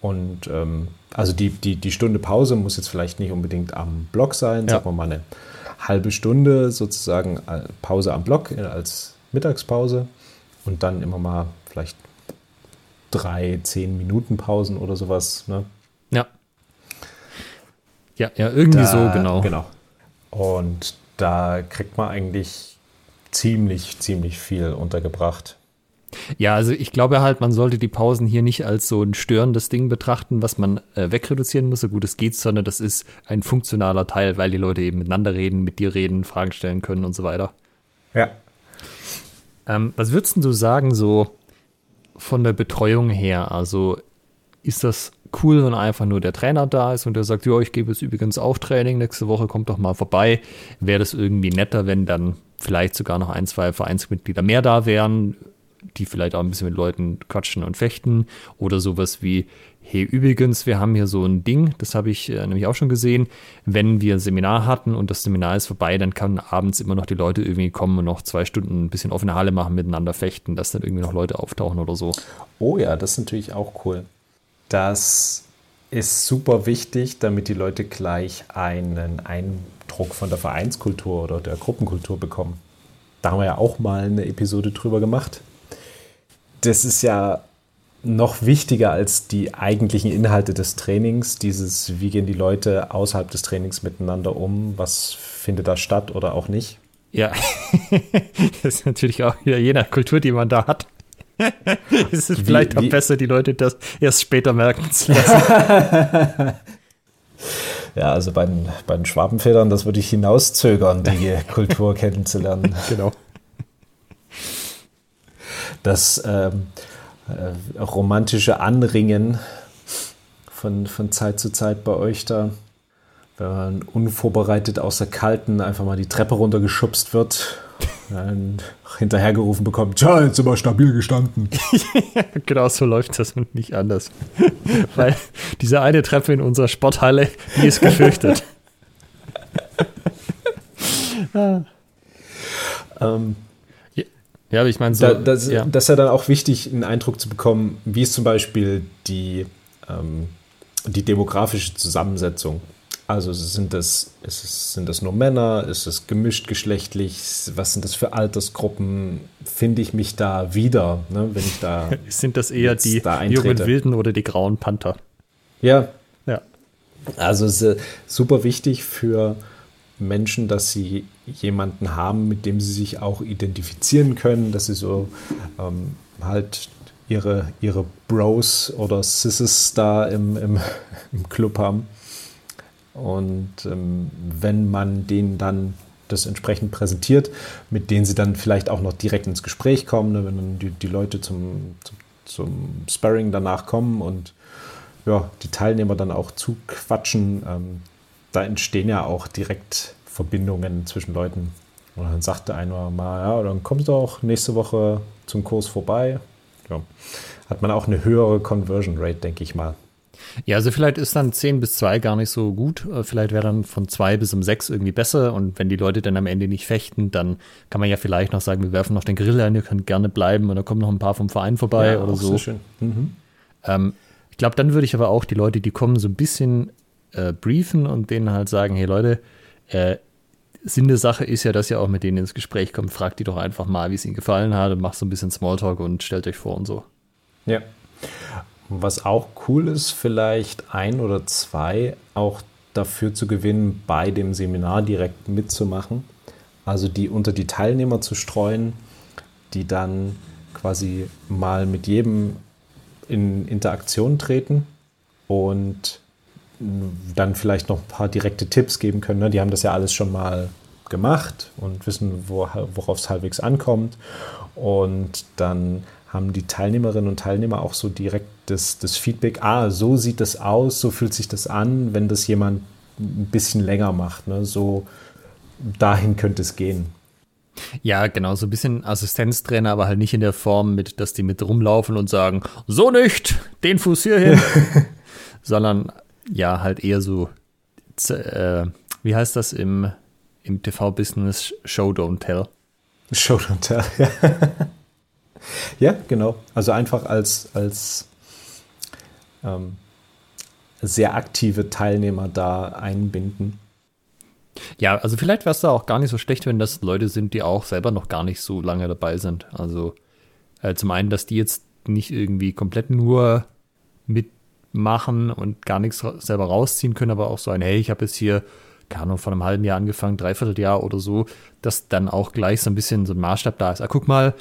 Und ähm, also die, die, die Stunde Pause muss jetzt vielleicht nicht unbedingt am Block sein, ja. sagen wir mal eine halbe Stunde sozusagen äh, Pause am Block äh, als Mittagspause und dann immer mal vielleicht drei, zehn Minuten Pausen oder sowas. Ne? Ja. Ja, ja, irgendwie da, so, genau. Genau. Und da kriegt man eigentlich ziemlich, ziemlich viel untergebracht. Ja, also ich glaube halt, man sollte die Pausen hier nicht als so ein störendes Ding betrachten, was man äh, wegreduzieren muss, so gut es geht, sondern das ist ein funktionaler Teil, weil die Leute eben miteinander reden, mit dir reden, Fragen stellen können und so weiter. Ja. Ähm, was würdest du sagen, so von der Betreuung her? Also ist das cool, wenn einfach nur der Trainer da ist und der sagt, ja, ich gebe jetzt übrigens auch Training, nächste Woche kommt doch mal vorbei. Wäre das irgendwie netter, wenn dann vielleicht sogar noch ein, zwei Vereinsmitglieder mehr da wären, die vielleicht auch ein bisschen mit Leuten quatschen und fechten oder sowas wie, hey, übrigens, wir haben hier so ein Ding, das habe ich äh, nämlich auch schon gesehen, wenn wir ein Seminar hatten und das Seminar ist vorbei, dann kann abends immer noch die Leute irgendwie kommen und noch zwei Stunden ein bisschen offene Halle machen, miteinander fechten, dass dann irgendwie noch Leute auftauchen oder so. Oh ja, das ist natürlich auch cool. Das ist super wichtig, damit die Leute gleich einen Eindruck von der Vereinskultur oder der Gruppenkultur bekommen. Da haben wir ja auch mal eine Episode drüber gemacht. Das ist ja noch wichtiger als die eigentlichen Inhalte des Trainings, dieses, wie gehen die Leute außerhalb des Trainings miteinander um, was findet da statt oder auch nicht. Ja, das ist natürlich auch wieder je nach Kultur, die man da hat. es ist wie, vielleicht auch wie? besser, die Leute das erst später merken zu lassen. ja, also bei den, bei den Schwabenfedern, das würde ich hinauszögern, die Kultur kennenzulernen. Genau. Das ähm, äh, romantische Anringen von, von Zeit zu Zeit bei euch da. Wenn man unvorbereitet aus der Kalten einfach mal die Treppe runtergeschubst wird, dann hinterhergerufen bekommt, tja, jetzt sind wir stabil gestanden. genau so läuft das und nicht anders. Weil diese eine Treppe in unserer Sporthalle, die ist gefürchtet. ah. ähm, ja, aber ich meine, so, da, das, ja. das ist ja dann auch wichtig, einen Eindruck zu bekommen, wie ist zum Beispiel die, ähm, die demografische Zusammensetzung. Also sind das, es, sind das nur Männer? Ist es gemischt geschlechtlich? Was sind das für Altersgruppen? Finde ich mich da wieder, ne, wenn ich da. sind das eher die da jungen Wilden oder die grauen Panther? Ja. Ja. Also es ist super wichtig für Menschen, dass sie jemanden haben, mit dem sie sich auch identifizieren können, dass sie so ähm, halt ihre, ihre Bros oder Sisses da im, im, im Club haben. Und ähm, wenn man denen dann das entsprechend präsentiert, mit denen sie dann vielleicht auch noch direkt ins Gespräch kommen, ne, wenn dann die, die Leute zum, zum, zum Sparring danach kommen und ja, die Teilnehmer dann auch zuquatschen, ähm, da entstehen ja auch direkt Verbindungen zwischen Leuten. Und dann sagte einer mal, ja, dann kommst du auch nächste Woche zum Kurs vorbei. Ja. Hat man auch eine höhere Conversion Rate, denke ich mal. Ja, also vielleicht ist dann 10 bis 2 gar nicht so gut. Äh, vielleicht wäre dann von 2 bis um 6 irgendwie besser. Und wenn die Leute dann am Ende nicht fechten, dann kann man ja vielleicht noch sagen, wir werfen noch den Grill ein, ihr könnt gerne bleiben und dann kommen noch ein paar vom Verein vorbei ja, oder so. schön. Mhm. Ähm, ich glaube, dann würde ich aber auch die Leute, die kommen, so ein bisschen äh, briefen und denen halt sagen, hey Leute, äh, Sinn der Sache ist ja, dass ihr auch mit denen ins Gespräch kommt. Fragt die doch einfach mal, wie es ihnen gefallen hat und macht so ein bisschen Smalltalk und stellt euch vor und so. Ja. Was auch cool ist, vielleicht ein oder zwei auch dafür zu gewinnen, bei dem Seminar direkt mitzumachen. Also die unter die Teilnehmer zu streuen, die dann quasi mal mit jedem in Interaktion treten und dann vielleicht noch ein paar direkte Tipps geben können. Ne? Die haben das ja alles schon mal gemacht und wissen, worauf es halbwegs ankommt. Und dann haben die Teilnehmerinnen und Teilnehmer auch so direkt das, das Feedback, ah, so sieht das aus, so fühlt sich das an, wenn das jemand ein bisschen länger macht. Ne? So dahin könnte es gehen. Ja, genau, so ein bisschen Assistenztrainer, aber halt nicht in der Form, mit, dass die mit rumlaufen und sagen, so nicht, den Fuß hier hin, sondern ja, halt eher so, äh, wie heißt das im, im TV-Business, Show Don't Tell. Show Don't Tell, ja. ja, genau. Also einfach als, als ähm, sehr aktive Teilnehmer da einbinden. Ja, also vielleicht wäre es da auch gar nicht so schlecht, wenn das Leute sind, die auch selber noch gar nicht so lange dabei sind. Also äh, zum einen, dass die jetzt nicht irgendwie komplett nur mitmachen und gar nichts selber rausziehen können, aber auch so ein, hey, ich habe jetzt hier, keine Ahnung, vor einem halben Jahr angefangen, dreiviertel Jahr oder so, dass dann auch gleich so ein bisschen so ein Maßstab da ist. Ah, guck mal,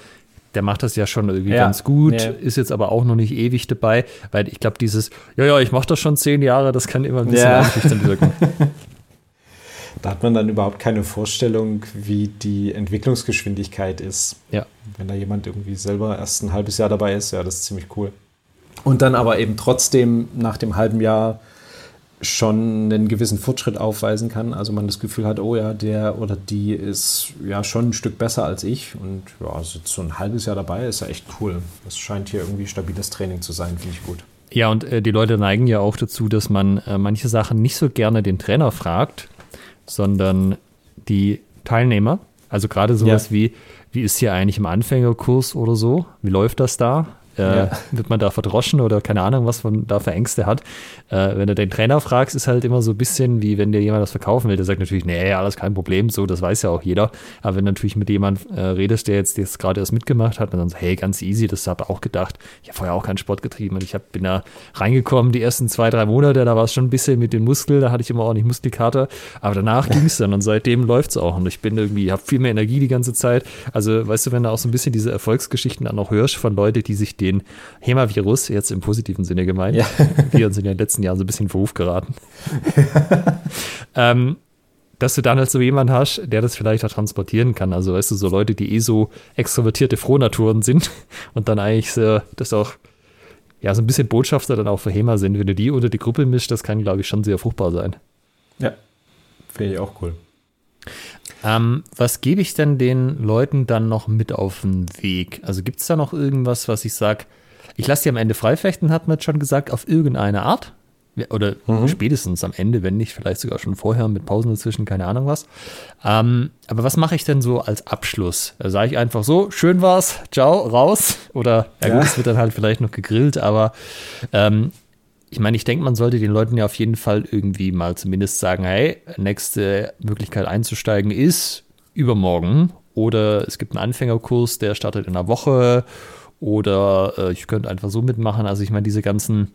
der macht das ja schon irgendwie ja, ganz gut, nee. ist jetzt aber auch noch nicht ewig dabei, weil ich glaube, dieses, ja, ja, ich mache das schon zehn Jahre, das kann immer ein bisschen ja. wirken. Da hat man dann überhaupt keine Vorstellung, wie die Entwicklungsgeschwindigkeit ist. Ja. Wenn da jemand irgendwie selber erst ein halbes Jahr dabei ist, ja, das ist ziemlich cool. Und dann aber eben trotzdem nach dem halben Jahr schon einen gewissen Fortschritt aufweisen kann. Also man das Gefühl hat, oh ja, der oder die ist ja schon ein Stück besser als ich. Und ja, also so ein halbes Jahr dabei ist ja echt cool. Das scheint hier irgendwie stabiles Training zu sein, finde ich gut. Ja, und äh, die Leute neigen ja auch dazu, dass man äh, manche Sachen nicht so gerne den Trainer fragt, sondern die Teilnehmer. Also gerade sowas ja. wie, wie ist hier eigentlich im Anfängerkurs oder so? Wie läuft das da? Äh, ja. Wird man da verdroschen oder keine Ahnung, was man da für Ängste hat. Äh, wenn du den Trainer fragst, ist halt immer so ein bisschen wie wenn dir jemand das verkaufen will. Der sagt natürlich, nee, alles kein Problem, so, das weiß ja auch jeder. Aber wenn du natürlich mit jemandem äh, redest, der jetzt, jetzt gerade erst mitgemacht hat, dann so, hey, ganz easy, das habe ich auch gedacht. Ich habe vorher auch keinen Sport getrieben und ich hab, bin da reingekommen, die ersten zwei, drei Monate, da war es schon ein bisschen mit den Muskeln, da hatte ich immer ordentlich Muskelkater. Aber danach ging es dann und seitdem läuft es auch. Und ich bin irgendwie, habe viel mehr Energie die ganze Zeit. Also, weißt du, wenn du auch so ein bisschen diese Erfolgsgeschichten dann auch hörst von Leuten, die sich den HEMA-Virus, jetzt im positiven Sinne gemeint, ja. wir uns in den letzten Jahren so ein bisschen in Verruf geraten, ähm, dass du dann halt so jemanden hast, der das vielleicht auch transportieren kann. Also, weißt du, so Leute, die eh so extrovertierte Frohnaturen sind und dann eigentlich so, das auch ja, so ein bisschen Botschafter dann auch für HEMA sind. Wenn du die unter die Gruppe mischst, das kann, glaube ich, schon sehr fruchtbar sein. Ja, finde ich auch cool. Ähm, was gebe ich denn den Leuten dann noch mit auf den Weg? Also gibt es da noch irgendwas, was ich sage, ich lasse die am Ende freifechten, hat man jetzt schon gesagt, auf irgendeine Art? Oder mhm. spätestens am Ende, wenn nicht, vielleicht sogar schon vorher mit Pausen dazwischen, keine Ahnung was. Ähm, aber was mache ich denn so als Abschluss? Sage ich einfach so, schön war's, ciao, raus. Oder, ja, ja. gut, es wird dann halt vielleicht noch gegrillt, aber ähm, ich meine, ich denke, man sollte den Leuten ja auf jeden Fall irgendwie mal zumindest sagen, hey, nächste Möglichkeit einzusteigen ist übermorgen oder es gibt einen Anfängerkurs, der startet in einer Woche oder äh, ich könnte einfach so mitmachen. Also ich meine, diese ganzen,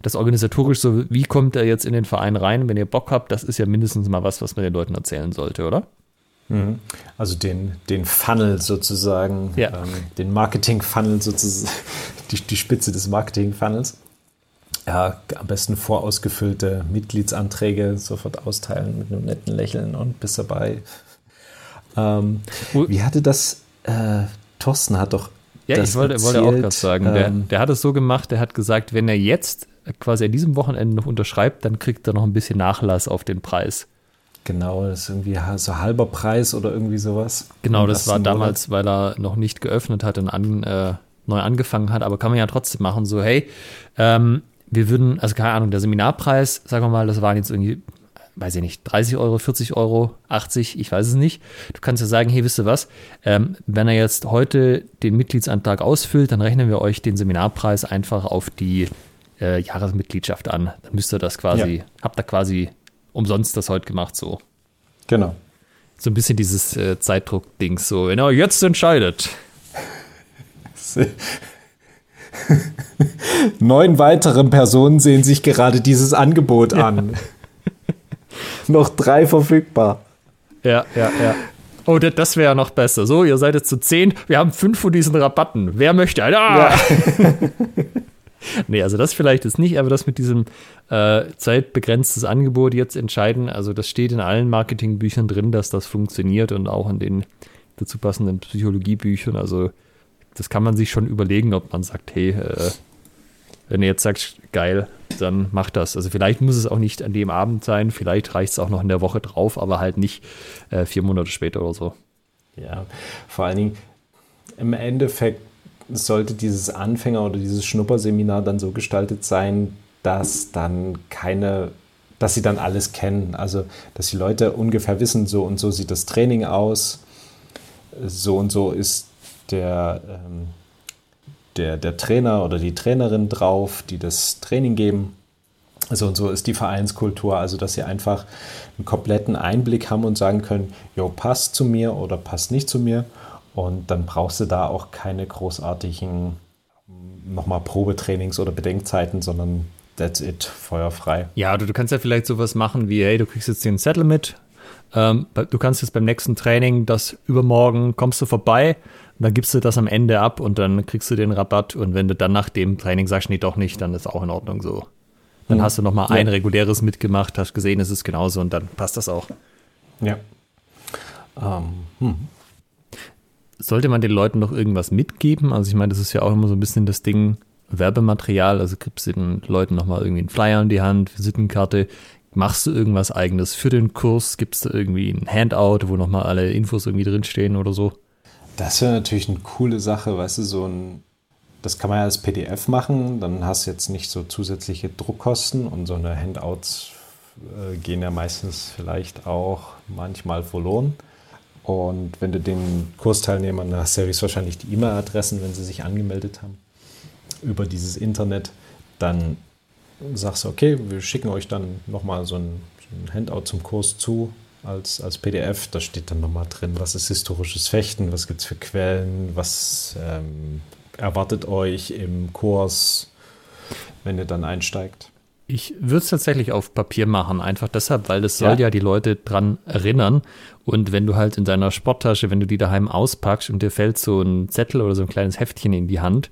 das organisatorisch so, wie kommt er jetzt in den Verein rein, wenn ihr Bock habt, das ist ja mindestens mal was, was man den Leuten erzählen sollte, oder? Mhm. Also den, den Funnel sozusagen, ja. ähm, den Marketing-Funnel sozusagen, die, die Spitze des Marketing-Funnels ja, am besten vorausgefüllte Mitgliedsanträge sofort austeilen mit einem netten Lächeln und bis dabei. Ähm, wie hatte das, äh, Thorsten hat doch. Ja, ich wollte, erzählt, wollte auch gerade sagen, ähm, der, der hat es so gemacht, der hat gesagt, wenn er jetzt quasi an diesem Wochenende noch unterschreibt, dann kriegt er noch ein bisschen Nachlass auf den Preis. Genau, das ist irgendwie so halber Preis oder irgendwie sowas. Genau, das war damals, weil er noch nicht geöffnet hat und an, äh, neu angefangen hat, aber kann man ja trotzdem machen, so hey, ähm, wir würden, also keine Ahnung, der Seminarpreis, sagen wir mal, das waren jetzt irgendwie, weiß ich nicht, 30 Euro, 40 Euro, 80, ich weiß es nicht. Du kannst ja sagen, hey, wisst ihr was, ähm, wenn er jetzt heute den Mitgliedsantrag ausfüllt, dann rechnen wir euch den Seminarpreis einfach auf die äh, Jahresmitgliedschaft an. Dann müsst ihr das quasi, ja. habt ihr quasi umsonst das heute gemacht so. Genau. So ein bisschen dieses äh, Zeitdruck-Ding, so, wenn er jetzt entscheidet. Neun weitere Personen sehen sich gerade dieses Angebot ja. an. noch drei verfügbar. Ja, ja, ja. Oh, das wäre ja noch besser. So, ihr seid jetzt zu zehn. Wir haben fünf von diesen Rabatten. Wer möchte? Ah! Ja. nee, also das vielleicht ist nicht, aber das mit diesem äh, zeitbegrenztes Angebot jetzt entscheiden, also das steht in allen Marketingbüchern drin, dass das funktioniert und auch in den dazu passenden Psychologiebüchern. Also das kann man sich schon überlegen, ob man sagt, hey, äh, wenn ihr jetzt sagt, geil, dann macht das. Also vielleicht muss es auch nicht an dem Abend sein, vielleicht reicht es auch noch in der Woche drauf, aber halt nicht äh, vier Monate später oder so. Ja, vor allen Dingen im Endeffekt sollte dieses Anfänger- oder dieses Schnupperseminar dann so gestaltet sein, dass dann keine, dass sie dann alles kennen. Also, dass die Leute ungefähr wissen, so und so sieht das Training aus, so und so ist der, ähm, der, der Trainer oder die Trainerin drauf, die das Training geben. Also und so ist die Vereinskultur, also dass sie einfach einen kompletten Einblick haben und sagen können, jo, passt zu mir oder passt nicht zu mir. Und dann brauchst du da auch keine großartigen nochmal Probetrainings oder Bedenkzeiten, sondern that's it, feuerfrei. Ja, du, du kannst ja vielleicht sowas machen wie, hey, du kriegst jetzt den Zettel mit, ähm, du kannst jetzt beim nächsten Training, das übermorgen kommst du vorbei, dann gibst du das am Ende ab und dann kriegst du den Rabatt. Und wenn du dann nach dem Training sagst, nee, doch nicht, dann ist auch in Ordnung so. Dann mhm. hast du noch mal ja. ein reguläres mitgemacht, hast gesehen, es ist genauso und dann passt das auch. Ja. Ähm, hm. Sollte man den Leuten noch irgendwas mitgeben? Also ich meine, das ist ja auch immer so ein bisschen das Ding, Werbematerial, also gibst du den Leuten nochmal irgendwie einen Flyer in die Hand, Visitenkarte, machst du irgendwas eigenes für den Kurs, gibst du irgendwie ein Handout, wo nochmal alle Infos irgendwie drinstehen oder so? Das wäre natürlich eine coole Sache, weißt du, so ein, das kann man ja als PDF machen, dann hast du jetzt nicht so zusätzliche Druckkosten und so eine Handouts äh, gehen ja meistens vielleicht auch manchmal verloren. Und wenn du den Kursteilnehmern, hast ja wahrscheinlich die E-Mail-Adressen, wenn sie sich angemeldet haben, über dieses Internet, dann sagst du, okay, wir schicken euch dann nochmal so ein, so ein Handout zum Kurs zu als, als PDF. Da steht dann nochmal drin, was ist historisches Fechten, was gibt es für Quellen, was ähm, erwartet euch im Kurs, wenn ihr dann einsteigt. Ich würde es tatsächlich auf Papier machen, einfach deshalb, weil das soll ja. ja die Leute dran erinnern. Und wenn du halt in deiner Sporttasche, wenn du die daheim auspackst und dir fällt so ein Zettel oder so ein kleines Heftchen in die Hand,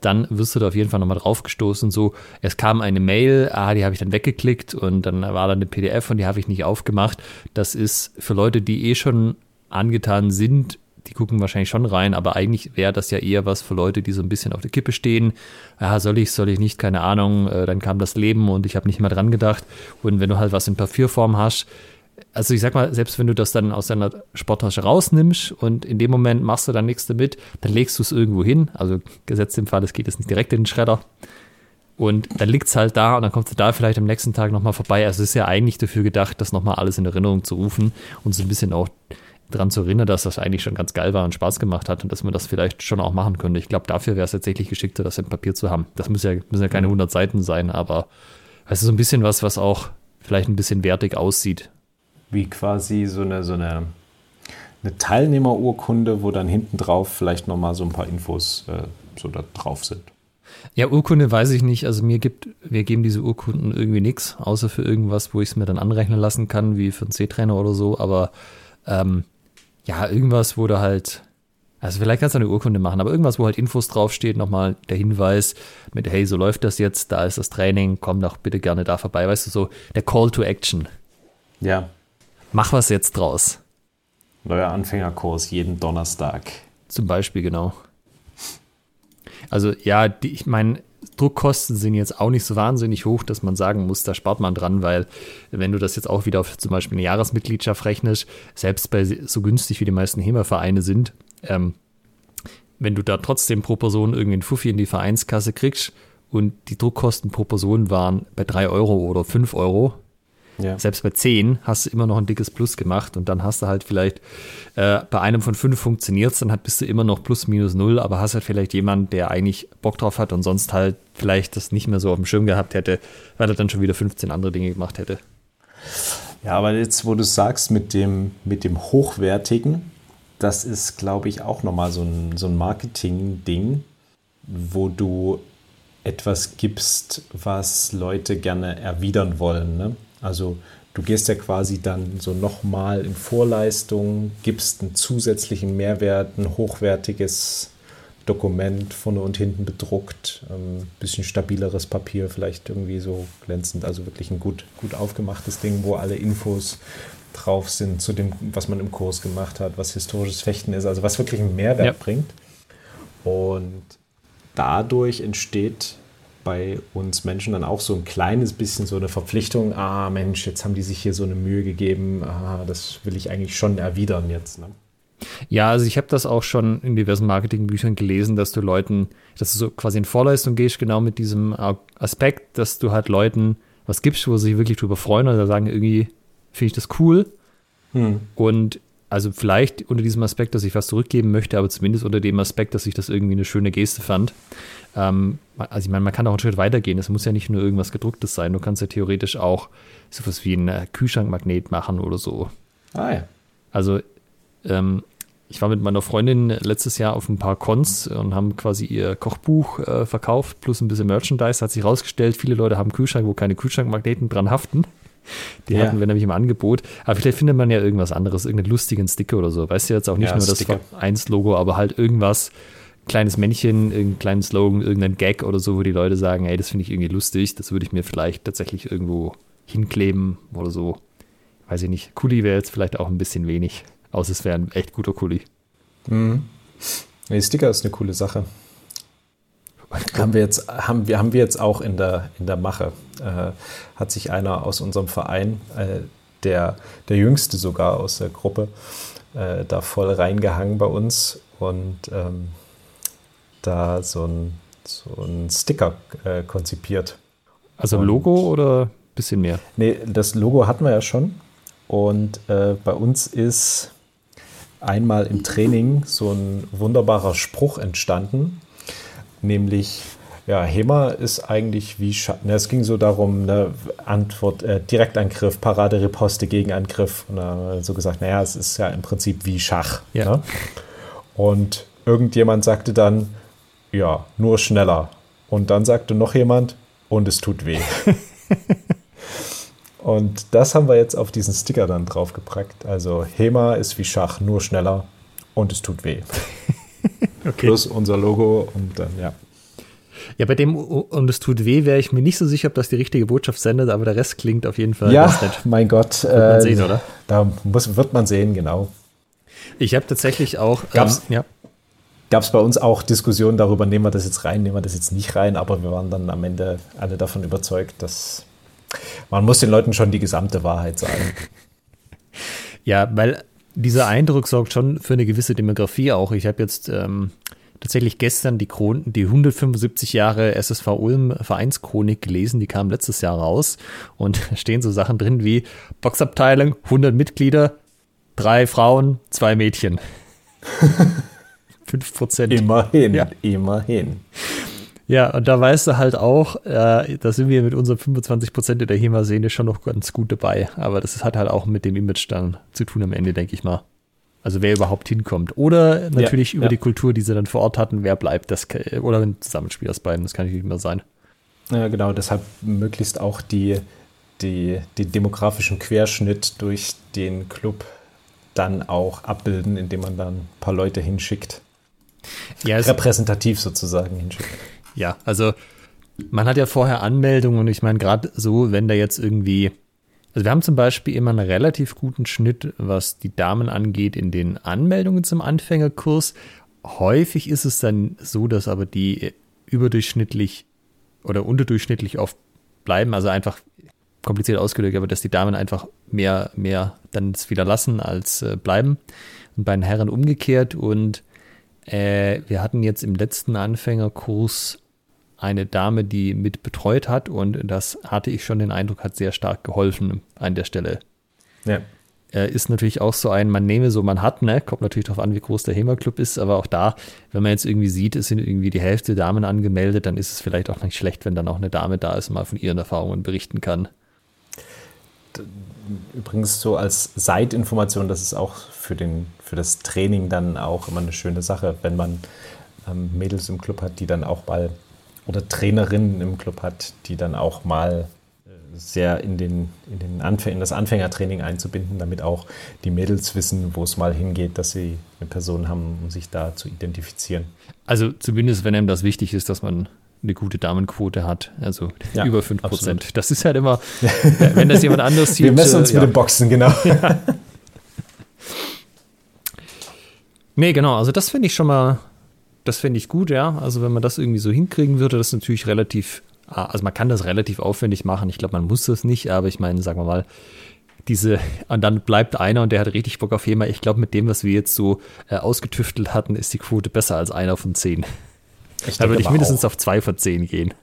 dann wirst du da auf jeden Fall nochmal draufgestoßen. So, es kam eine Mail, ah, die habe ich dann weggeklickt und dann war da eine PDF und die habe ich nicht aufgemacht. Das ist für Leute, die eh schon angetan sind, die gucken wahrscheinlich schon rein, aber eigentlich wäre das ja eher was für Leute, die so ein bisschen auf der Kippe stehen. Ja, soll ich, soll ich nicht, keine Ahnung. Äh, dann kam das Leben und ich habe nicht mehr dran gedacht. Und wenn du halt was in Papierform hast, also ich sag mal, selbst wenn du das dann aus deiner Sporttasche rausnimmst und in dem Moment machst du dann nichts damit, dann legst du es irgendwo hin. Also gesetzt im Fall, es geht jetzt nicht direkt in den Schredder. Und dann liegt es halt da und dann kommst du da vielleicht am nächsten Tag nochmal vorbei. Also es ist ja eigentlich dafür gedacht, das nochmal alles in Erinnerung zu rufen und so ein bisschen auch daran zu erinnern, dass das eigentlich schon ganz geil war und Spaß gemacht hat und dass man das vielleicht schon auch machen könnte. Ich glaube, dafür wäre es tatsächlich geschickter, das in Papier zu haben. Das müssen ja, müssen ja keine 100 Seiten sein, aber es ist so ein bisschen was, was auch vielleicht ein bisschen wertig aussieht. Wie quasi so eine, so eine, eine Teilnehmerurkunde, wo dann hinten drauf vielleicht nochmal so ein paar Infos äh, so da drauf sind. Ja, Urkunde weiß ich nicht. Also mir gibt, wir geben diese Urkunden irgendwie nichts, außer für irgendwas, wo ich es mir dann anrechnen lassen kann, wie für einen C-Trainer oder so. Aber ähm, ja, irgendwas, wo du halt, also vielleicht kannst du eine Urkunde machen, aber irgendwas, wo halt Infos draufsteht, nochmal der Hinweis mit, hey, so läuft das jetzt, da ist das Training, komm doch bitte gerne da vorbei. Weißt du, so der Call to Action. Ja. Mach was jetzt draus. Neuer Anfängerkurs jeden Donnerstag. Zum Beispiel, genau. Also ja, die, ich meine, Druckkosten sind jetzt auch nicht so wahnsinnig hoch, dass man sagen muss, da spart man dran, weil wenn du das jetzt auch wieder auf zum Beispiel eine Jahresmitgliedschaft rechnest, selbst bei so günstig wie die meisten HEMA-Vereine sind, ähm, wenn du da trotzdem pro Person irgendwie einen Fuffi in die Vereinskasse kriegst und die Druckkosten pro Person waren bei 3 Euro oder 5 Euro, ja. Selbst bei 10 hast du immer noch ein dickes Plus gemacht und dann hast du halt vielleicht äh, bei einem von fünf funktioniert es, dann hat, bist du immer noch plus minus null, aber hast halt vielleicht jemand, der eigentlich Bock drauf hat und sonst halt vielleicht das nicht mehr so auf dem Schirm gehabt hätte, weil er dann schon wieder 15 andere Dinge gemacht hätte. Ja, aber jetzt, wo du sagst, mit dem, mit dem Hochwertigen, das ist, glaube ich, auch nochmal so ein, so ein Marketing-Ding, wo du etwas gibst, was Leute gerne erwidern wollen. Ne? Also du gehst ja quasi dann so nochmal in Vorleistung, gibst einen zusätzlichen Mehrwert, ein hochwertiges Dokument vorne und hinten bedruckt, ein ähm, bisschen stabileres Papier, vielleicht irgendwie so glänzend, also wirklich ein gut, gut aufgemachtes Ding, wo alle Infos drauf sind zu dem, was man im Kurs gemacht hat, was historisches Fechten ist, also was wirklich einen Mehrwert ja. bringt. Und dadurch entsteht bei uns Menschen dann auch so ein kleines bisschen so eine Verpflichtung, ah Mensch, jetzt haben die sich hier so eine Mühe gegeben, ah, das will ich eigentlich schon erwidern jetzt. Ne? Ja, also ich habe das auch schon in diversen Marketingbüchern gelesen, dass du Leuten, dass du so quasi in Vorleistung gehst, genau mit diesem Aspekt, dass du halt Leuten was gibst, wo sie sich wirklich drüber freuen oder sagen, irgendwie finde ich das cool. Hm. Und also vielleicht unter diesem Aspekt, dass ich was zurückgeben möchte, aber zumindest unter dem Aspekt, dass ich das irgendwie eine schöne Geste fand. Ähm, also ich meine, man kann auch einen Schritt weitergehen. Es muss ja nicht nur irgendwas gedrucktes sein. Du kannst ja theoretisch auch sowas wie einen äh, Kühlschrankmagnet machen oder so. Ah ja. Also ähm, ich war mit meiner Freundin letztes Jahr auf ein paar Cons und haben quasi ihr Kochbuch äh, verkauft, plus ein bisschen Merchandise. Hat sich rausgestellt, viele Leute haben Kühlschrank, wo keine Kühlschrankmagneten dran haften. Die ja. hatten wir nämlich im Angebot. Aber vielleicht findet man ja irgendwas anderes, irgendeinen lustigen Sticker oder so. Weißt du jetzt auch nicht ja, nur Sticker. das 1-Logo, aber halt irgendwas, kleines Männchen, irgendeinen kleinen Slogan, irgendein Gag oder so, wo die Leute sagen, hey, das finde ich irgendwie lustig, das würde ich mir vielleicht tatsächlich irgendwo hinkleben oder so. Weiß ich nicht. Kuli wäre jetzt vielleicht auch ein bisschen wenig, außer es wäre ein echt guter Kuli. Mhm. Die Sticker ist eine coole Sache. Haben wir jetzt, haben wir, haben wir jetzt auch in der, in der Mache. Äh, hat sich einer aus unserem Verein, äh, der, der jüngste sogar aus der Gruppe, äh, da voll reingehangen bei uns und ähm, da so ein, so ein Sticker äh, konzipiert. Also und, Logo oder ein bisschen mehr? Nee, das Logo hatten wir ja schon. Und äh, bei uns ist einmal im Training so ein wunderbarer Spruch entstanden nämlich ja, HEMA ist eigentlich wie Schach. Ne, es ging so darum, ne, Antwort, äh, Direktangriff, Parade, Riposte, Gegenangriff. Und dann so gesagt, naja, es ist ja im Prinzip wie Schach. Ja. Ne? Und irgendjemand sagte dann, ja, nur schneller. Und dann sagte noch jemand, und es tut weh. und das haben wir jetzt auf diesen Sticker dann draufgepackt. Also HEMA ist wie Schach, nur schneller und es tut weh. okay. plus unser Logo und dann, ja. Ja, bei dem und es tut weh, wäre ich mir nicht so sicher, ob das die richtige Botschaft sendet, aber der Rest klingt auf jeden Fall. Ja, mein Gott. Wird man äh, sehen, oder? Da muss, wird man sehen, genau. Ich habe tatsächlich auch. Gab's, ähm, ja. Gab es bei uns auch Diskussionen darüber, nehmen wir das jetzt rein, nehmen wir das jetzt nicht rein, aber wir waren dann am Ende alle davon überzeugt, dass man muss den Leuten schon die gesamte Wahrheit sagen. Ja, weil dieser Eindruck sorgt schon für eine gewisse Demografie auch. Ich habe jetzt ähm, tatsächlich gestern die, Chron die 175 Jahre SSV Ulm Vereinschronik gelesen, die kam letztes Jahr raus und da stehen so Sachen drin wie Boxabteilung, 100 Mitglieder, drei Frauen, zwei Mädchen. 5 Prozent. Immerhin, Ja. immerhin. Ja, und da weißt du halt auch, äh, da sind wir mit unseren 25 Prozent in der HEMA-Szene schon noch ganz gut dabei. Aber das hat halt auch mit dem Image dann zu tun am Ende, denke ich mal. Also wer überhaupt hinkommt. Oder natürlich Ja, über ja. die Kultur, die sie dann vor Ort hatten, wer bleibt. Das, oder ein Zusammenspiel aus beiden, das kann natürlich immer sein. Ja, genau, deshalb möglichst auch die, die, den demografischen Querschnitt durch den Club dann auch abbilden, indem man dann ein paar Leute hinschickt. Ja, Repräsentativ sozusagen hinschickt. Ja, also man hat ja vorher Anmeldungen und ich meine gerade so, wenn da jetzt irgendwie, also wir haben zum Beispiel immer einen relativ guten Schnitt, was die Damen angeht, in den Anmeldungen zum Anfängerkurs. Häufig ist es dann so, dass aber die überdurchschnittlich oder unterdurchschnittlich oft bleiben, also einfach kompliziert ausgedrückt, aber dass die Damen einfach mehr, mehr dann es wieder lassen als äh, bleiben. Und bei den Herren umgekehrt und äh, wir hatten jetzt im letzten Anfängerkurs eine Dame, die mit betreut hat und das hatte ich schon den Eindruck, hat sehr stark geholfen an der Stelle. Ja. Äh, ist natürlich auch so ein, man nehme so, man hat, ne? Kommt natürlich darauf an, wie groß der HEMA-Club ist, aber auch da, wenn man jetzt irgendwie sieht, es sind irgendwie die Hälfte Damen angemeldet, dann ist es vielleicht auch nicht schlecht, wenn dann auch eine Dame da ist und mal von ihren Erfahrungen berichten kann. Übrigens so als Seitinformation, das ist auch für, den, für das Training dann auch immer eine schöne Sache, wenn man ähm, Mädels im Club hat, die dann auch mal, oder Trainerinnen im Club hat, die dann auch mal äh, sehr in, den, in, den Anf in das Anfängertraining einzubinden, damit auch die Mädels wissen, wo es mal hingeht, dass sie eine Person haben, um sich da zu identifizieren. Also zumindest, wenn einem das wichtig ist, dass man eine gute Damenquote hat, also Ja, über 5 absolut. Prozent. Das ist halt immer, wenn das jemand anders sieht. Wir messen uns äh, mit ja. den Boxen, genau. Nee, genau, also das finde ich schon mal, das finde ich gut, ja. Also wenn man das irgendwie so hinkriegen würde, das ist natürlich relativ, ah, also man kann das relativ aufwendig machen. Ich glaube, man muss das nicht, aber ich meine, sagen wir mal, diese, und dann bleibt einer und der hat richtig Bock auf HEMA. Ich glaube, mit dem, was wir jetzt so äh, ausgetüftelt hatten, ist die Quote besser als einer von zehn. Ich Da würde ich mindestens auch. auf zwei von zehn gehen.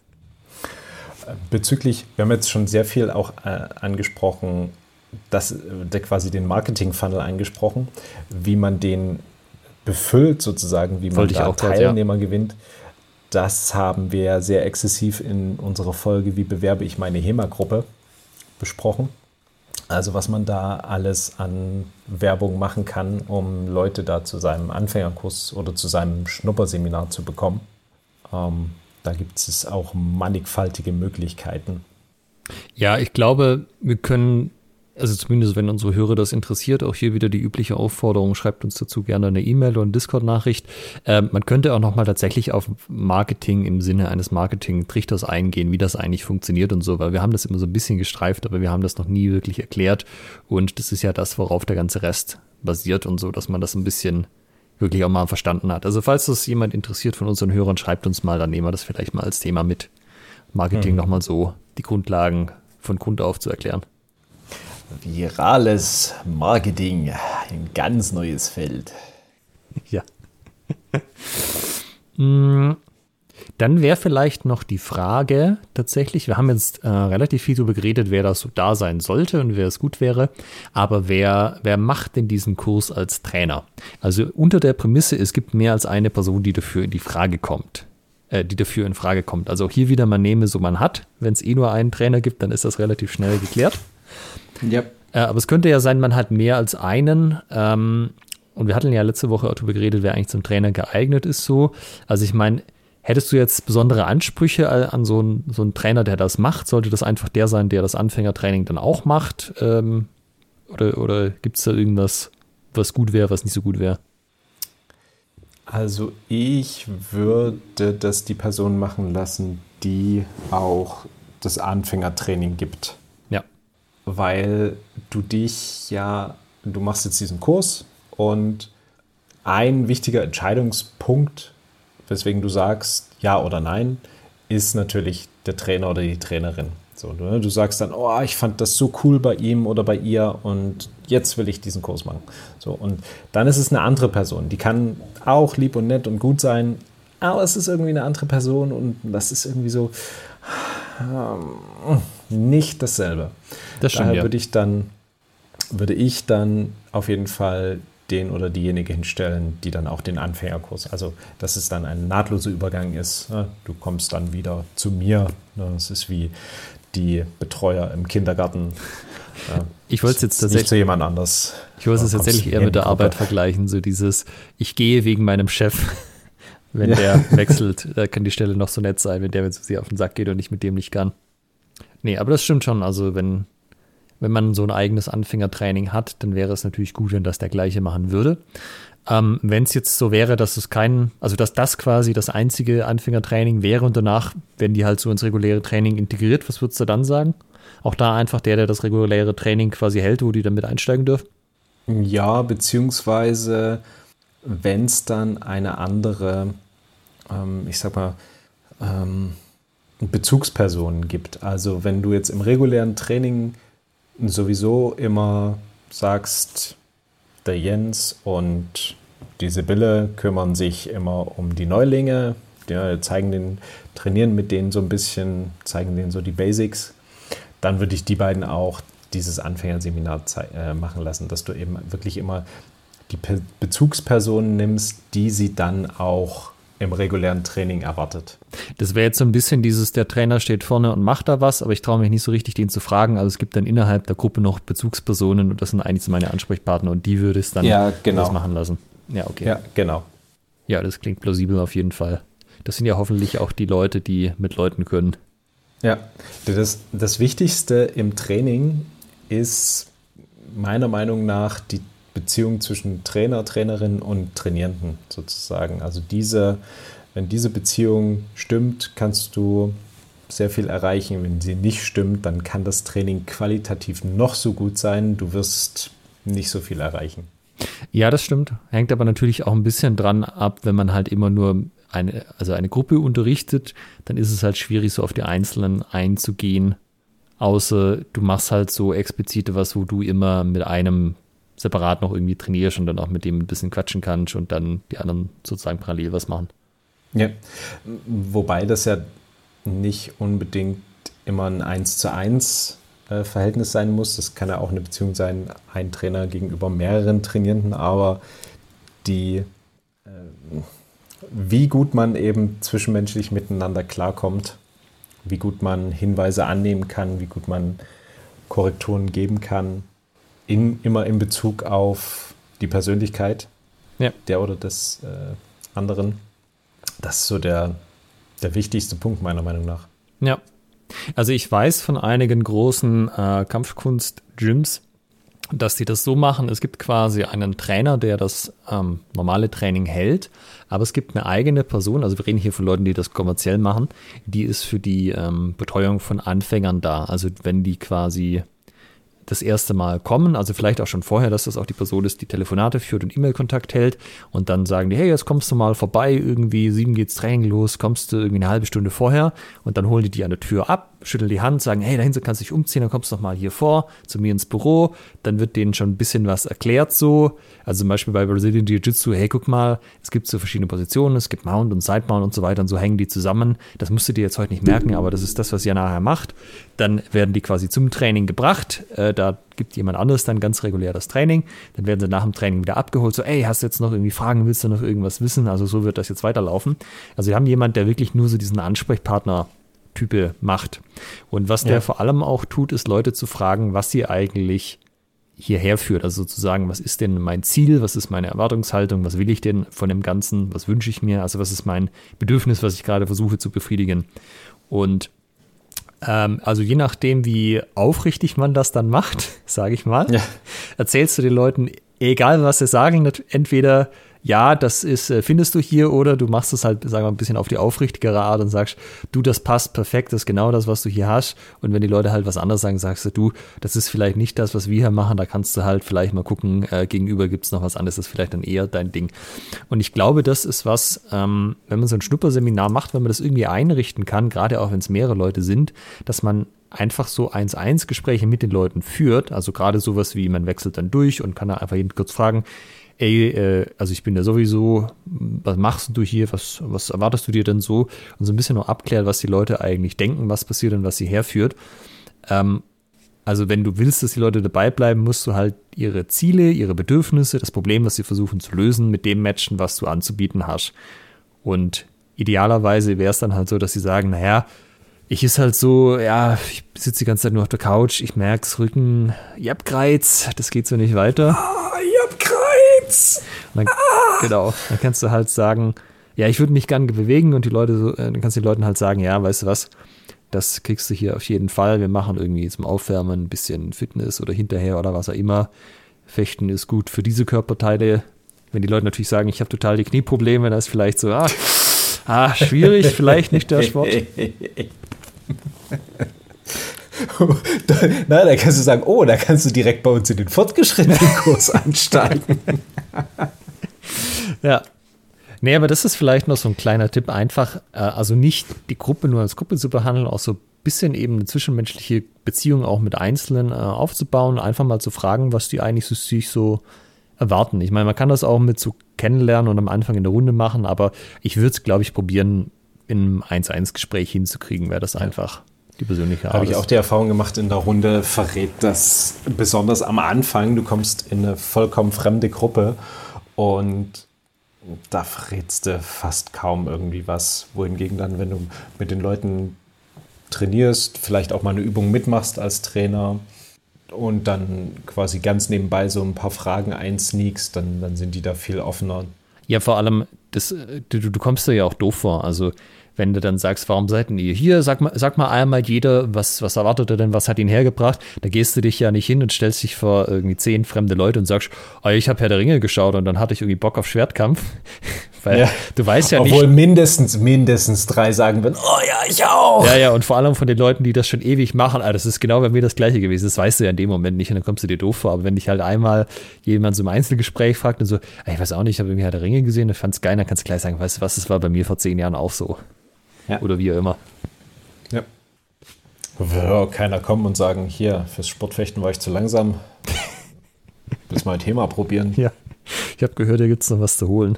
Bezüglich, wir haben jetzt schon sehr viel auch äh, angesprochen, das, äh, der quasi den Marketing-Funnel angesprochen, wie man den befüllt sozusagen, wie man Wollte da auch grad, Teilnehmer gewinnt. Das haben wir sehr exzessiv in unserer Folge Wie bewerbe ich meine HEMA-Gruppe besprochen. Also was man da alles an Werbung machen kann, um Leute da zu seinem Anfängerkurs oder zu seinem Schnupperseminar zu bekommen. Ähm, da gibt es auch mannigfaltige Möglichkeiten. Ja, ich glaube, wir können, also zumindest wenn unsere Hörer das interessiert, auch hier wieder die übliche Aufforderung, schreibt uns dazu gerne eine E-Mail oder eine Discord-Nachricht. Ähm, man könnte auch nochmal tatsächlich auf Marketing im Sinne eines Marketing-Trichters eingehen, wie das eigentlich funktioniert und so, weil wir haben das immer so ein bisschen gestreift, aber wir haben das noch nie wirklich erklärt und das ist ja das, worauf der ganze Rest basiert und so, dass man das ein bisschen wirklich auch mal verstanden hat. Also falls das jemand interessiert von unseren Hörern, schreibt uns mal, dann nehmen wir das vielleicht mal als Thema mit. Marketing Mhm. nochmal so die Grundlagen von Grund auf zu erklären. Virales Marketing, ein ganz neues Feld. Ja. Mm, Dann wäre vielleicht noch die Frage tatsächlich, wir haben jetzt äh, relativ viel darüber geredet, wer da so da sein sollte und wer es gut wäre, aber wer, wer macht denn diesen Kurs als Trainer? Also unter der Prämisse, es gibt mehr als eine Person, die dafür in die Frage kommt. Äh, die dafür in Frage kommt. Also auch hier wieder, man nehme so man hat. Wenn es eh nur einen Trainer gibt, dann ist das relativ schnell geklärt. Ja. Äh, aber es könnte ja sein, man hat mehr als einen. Ähm, und wir hatten ja letzte Woche auch darüber geredet, wer eigentlich zum Trainer geeignet ist so. Also ich meine, hättest du jetzt besondere Ansprüche an so einen, so einen Trainer, der das macht? Sollte das einfach der sein, der das Anfängertraining dann auch macht? Ähm, oder oder gibt es da irgendwas, was gut wäre, was nicht so gut wäre? Also ich würde das die Person machen lassen, die auch das Anfängertraining gibt. Weil du dich ja, du machst jetzt diesen Kurs und ein wichtiger Entscheidungspunkt, weswegen du sagst ja oder nein, ist natürlich der Trainer oder die Trainerin. So, ne? Du sagst dann, oh, ich fand das so cool bei ihm oder bei ihr und jetzt will ich diesen Kurs machen. So, und dann ist es eine andere Person. Die kann auch lieb und nett und gut sein, aber es ist irgendwie eine andere Person und das ist irgendwie so nicht dasselbe. Das stimmt, Daher ja. würde ich dann würde ich dann auf jeden Fall den oder diejenige hinstellen, die dann auch den Anfängerkurs, also dass es dann ein nahtloser Übergang ist. Ne? Du kommst dann wieder zu mir. Ne? Es ist wie die Betreuer im Kindergarten. Ich wollte es jetzt tatsächlich nicht zu jemand anders. Ich wollte es tatsächlich eher mit der Arbeit vergleichen, so dieses ich gehe wegen meinem Chef. Wenn ja. der wechselt, da kann die Stelle noch so nett sein, wenn der mit sie auf den Sack geht und ich mit dem nicht kann. Nee, aber das stimmt schon. Also, wenn, wenn man so ein eigenes Anfängertraining hat, dann wäre es natürlich gut, wenn das der gleiche machen würde. Ähm, wenn es jetzt so wäre, dass es kein, also dass das quasi das einzige Anfängertraining wäre und danach werden die halt so ins reguläre Training integriert, was würdest du dann sagen? Auch da einfach der, der das reguläre Training quasi hält, wo die dann mit einsteigen dürfen? Ja, beziehungsweise wenn es dann eine andere, ähm, ich sag mal, ähm, Bezugspersonen gibt. Also wenn du jetzt im regulären Training sowieso immer sagst, der Jens und die Sibylle kümmern sich immer um die Neulinge, ja, zeigen den, trainieren mit denen so ein bisschen, zeigen denen so die Basics, dann würde ich die beiden auch dieses Anfängerseminar äh, machen lassen, dass du eben wirklich immer die Pe Bezugspersonen nimmst, die sie dann auch im regulären Training erwartet. Das wäre jetzt so ein bisschen dieses, der Trainer steht vorne und macht da was, aber ich traue mich nicht so richtig, den zu fragen. Also es gibt dann innerhalb der Gruppe noch Bezugspersonen und das sind eigentlich so meine Ansprechpartner und die würde es dann ja, genau. das machen lassen. Ja, okay. Ja, genau. Ja, das klingt plausibel auf jeden Fall. Das sind ja hoffentlich auch die Leute, die mit Leuten können. Ja, das, das Wichtigste im Training ist meiner Meinung nach die Beziehung zwischen Trainer, Trainerin und Trainierenden sozusagen. Also diese, wenn diese Beziehung stimmt, kannst du sehr viel erreichen. Wenn sie nicht stimmt, dann kann das Training qualitativ noch so gut sein. Du wirst nicht so viel erreichen. Ja, das stimmt. Hängt aber natürlich auch ein bisschen dran ab, wenn man halt immer nur eine, also eine Gruppe unterrichtet, dann ist es halt schwierig, so auf die Einzelnen einzugehen. Außer du machst halt so explizite was, wo du immer mit einem separat noch irgendwie trainierst und dann auch mit dem ein bisschen quatschen kannst und dann die anderen sozusagen parallel was machen. Ja, wobei das ja nicht unbedingt immer ein 1 zu 1 äh, Verhältnis sein muss. Das kann ja auch eine Beziehung sein, ein Trainer gegenüber mehreren Trainierenden, aber die, äh, wie gut man eben zwischenmenschlich miteinander klarkommt, wie gut man Hinweise annehmen kann, wie gut man Korrekturen geben kann, in, immer in Bezug auf die Persönlichkeit ja. der oder des äh, anderen. Das ist so der, der wichtigste Punkt meiner Meinung nach. Ja. Also ich weiß von einigen großen äh, Kampfkunst-Gyms, dass die das so machen, es gibt quasi einen Trainer, der das ähm, normale Training hält, aber es gibt eine eigene Person, also wir reden hier von Leuten, die das kommerziell machen, die ist für die ähm, Betreuung von Anfängern da. Also wenn die quasi das erste Mal kommen, also vielleicht auch schon vorher, dass das auch die Person ist, die Telefonate führt und E-Mail-Kontakt hält. Und dann sagen die, hey, jetzt kommst du mal vorbei, irgendwie sieben geht's Training los, kommst du irgendwie eine halbe Stunde vorher? Und dann holen die die an der Tür ab, schütteln die Hand, sagen, hey, dahinter kannst du dich umziehen, dann kommst du noch mal hier vor, zu mir ins Büro, dann wird denen schon ein bisschen was erklärt so, also zum Beispiel bei Brazilian Jiu-Jitsu, hey, guck mal, es gibt so verschiedene Positionen, es gibt Mount und Side Mount und so weiter und so hängen die zusammen, das musst du dir jetzt heute nicht merken, aber das ist das, was ihr nachher macht, dann werden die quasi zum Training gebracht, äh, da gibt jemand anderes dann ganz regulär das Training. Dann werden sie nach dem Training wieder abgeholt. So, ey, hast du jetzt noch irgendwie Fragen? Willst du noch irgendwas wissen? Also so wird das jetzt weiterlaufen. Also wir haben jemanden, der wirklich nur so diesen Ansprechpartner Type macht. Und was ja. der vor allem auch tut, ist Leute zu fragen, was sie eigentlich hierher führt. Also sozusagen, was ist denn mein Ziel? Was ist meine Erwartungshaltung? Was will ich denn von dem Ganzen? Was wünsche ich mir? Also was ist mein Bedürfnis, was ich gerade versuche zu befriedigen? Und ähm, also je nachdem, wie aufrichtig man das dann macht, sage ich mal, ja. erzählst du den Leuten, egal was sie sagen, entweder ja, das ist, äh, findest du hier oder du machst es halt, sagen wir mal, ein bisschen auf die aufrichtigere Art und sagst, du, das passt perfekt, das ist genau das, was du hier hast. Und wenn die Leute halt was anderes sagen, sagst du, du, das ist vielleicht nicht das, was wir hier machen, da kannst du halt vielleicht mal gucken, äh, gegenüber gibt es noch was anderes, das ist vielleicht dann eher dein Ding. Und ich glaube, das ist was, ähm, wenn man so ein Schnupperseminar macht, wenn man das irgendwie einrichten kann, gerade auch wenn es mehrere Leute sind, dass man einfach so 1-1-Gespräche mit den Leuten führt, also gerade sowas wie man wechselt dann durch und kann da einfach jeden kurz fragen, ey, äh, also ich bin ja sowieso, was machst du hier, was, was erwartest du dir denn so? Und so ein bisschen noch abklärt, was die Leute eigentlich denken, was passiert und was sie herführt. Ähm, Also wenn du willst, dass die Leute dabei bleiben, musst du halt ihre Ziele, ihre Bedürfnisse, das Problem, was sie versuchen zu lösen, mit dem matchen, was du anzubieten hast. Und idealerweise wäre es dann halt so, dass sie sagen, naja, ich ist halt so, ja, ich sitze die ganze Zeit nur auf der Couch, ich merk's, Rücken, ich hab Kreiz, das geht so nicht weiter. Ah, ich hab Kreiz! Dann, ah. Genau, dann kannst du halt sagen, ja, ich würde mich gerne bewegen und die Leute so, äh, dann kannst du den Leuten halt sagen, ja, weißt du was, das kriegst du hier auf jeden Fall. Wir machen irgendwie zum Aufwärmen ein bisschen Fitness oder hinterher oder was auch immer. Fechten ist gut für diese Körperteile. Wenn die Leute natürlich sagen, ich habe total die Knieprobleme, dann ist vielleicht so, ah, ah schwierig, vielleicht nicht der Sport. Na, da kannst du sagen, oh, da kannst du direkt bei uns in den fortgeschrittenen Kurs einsteigen. ja, Nee, aber das ist vielleicht noch so ein kleiner Tipp, einfach, äh, also nicht die Gruppe nur als Gruppe zu behandeln, auch so ein bisschen eben eine zwischenmenschliche Beziehung auch mit Einzelnen äh, aufzubauen, einfach mal zu fragen, was die eigentlich so, sich so erwarten. Ich meine, man kann das auch mit so kennenlernen und am Anfang in der Runde machen, aber ich würde es, glaube ich, probieren, in einem 1-1-Gespräch hinzukriegen, wäre das einfach die persönliche Art. Habe ich auch die Erfahrung gemacht in der Runde, verrät das besonders am Anfang, du kommst in eine vollkommen fremde Gruppe und da verrätst du fast kaum irgendwie was. Wohingegen dann, wenn du mit den Leuten trainierst, vielleicht auch mal eine Übung mitmachst als Trainer und dann quasi ganz nebenbei so ein paar Fragen einsneakst, dann, dann sind die da viel offener. Ja, vor allem, das, du, du kommst dir ja auch doof vor. Also wenn du dann sagst, warum seid ihr hier? Sag mal, sag mal einmal jeder, was, was erwartet er denn, was hat ihn hergebracht? Da gehst du dich ja nicht hin und stellst dich vor irgendwie zehn fremde Leute und sagst, oh, ich habe Herr der Ringe geschaut und dann hatte ich irgendwie Bock auf Schwertkampf. Weil ja. du weißt ja Obwohl nicht. Obwohl mindestens, mindestens drei sagen würden, oh ja, ich auch. Ja, ja, und vor allem von den Leuten, die das schon ewig machen, ah, das ist genau bei mir das Gleiche gewesen. Das weißt du ja in dem Moment nicht und dann kommst du dir doof vor. Aber wenn dich halt einmal jemand so im Einzelgespräch fragt und so, ich weiß auch nicht, ich habe irgendwie Herr der Ringe gesehen, ich fand's geil, dann kannst du gleich sagen, weißt du was, das war bei mir vor zehn Jahren auch so. Ja. Oder wie auch immer. Ja. Würde keiner kommen und sagen, hier, fürs Sportfechten war ich zu langsam. Willst mal ein Thema probieren? Ja. Ich habe gehört, hier gibt es noch was zu holen.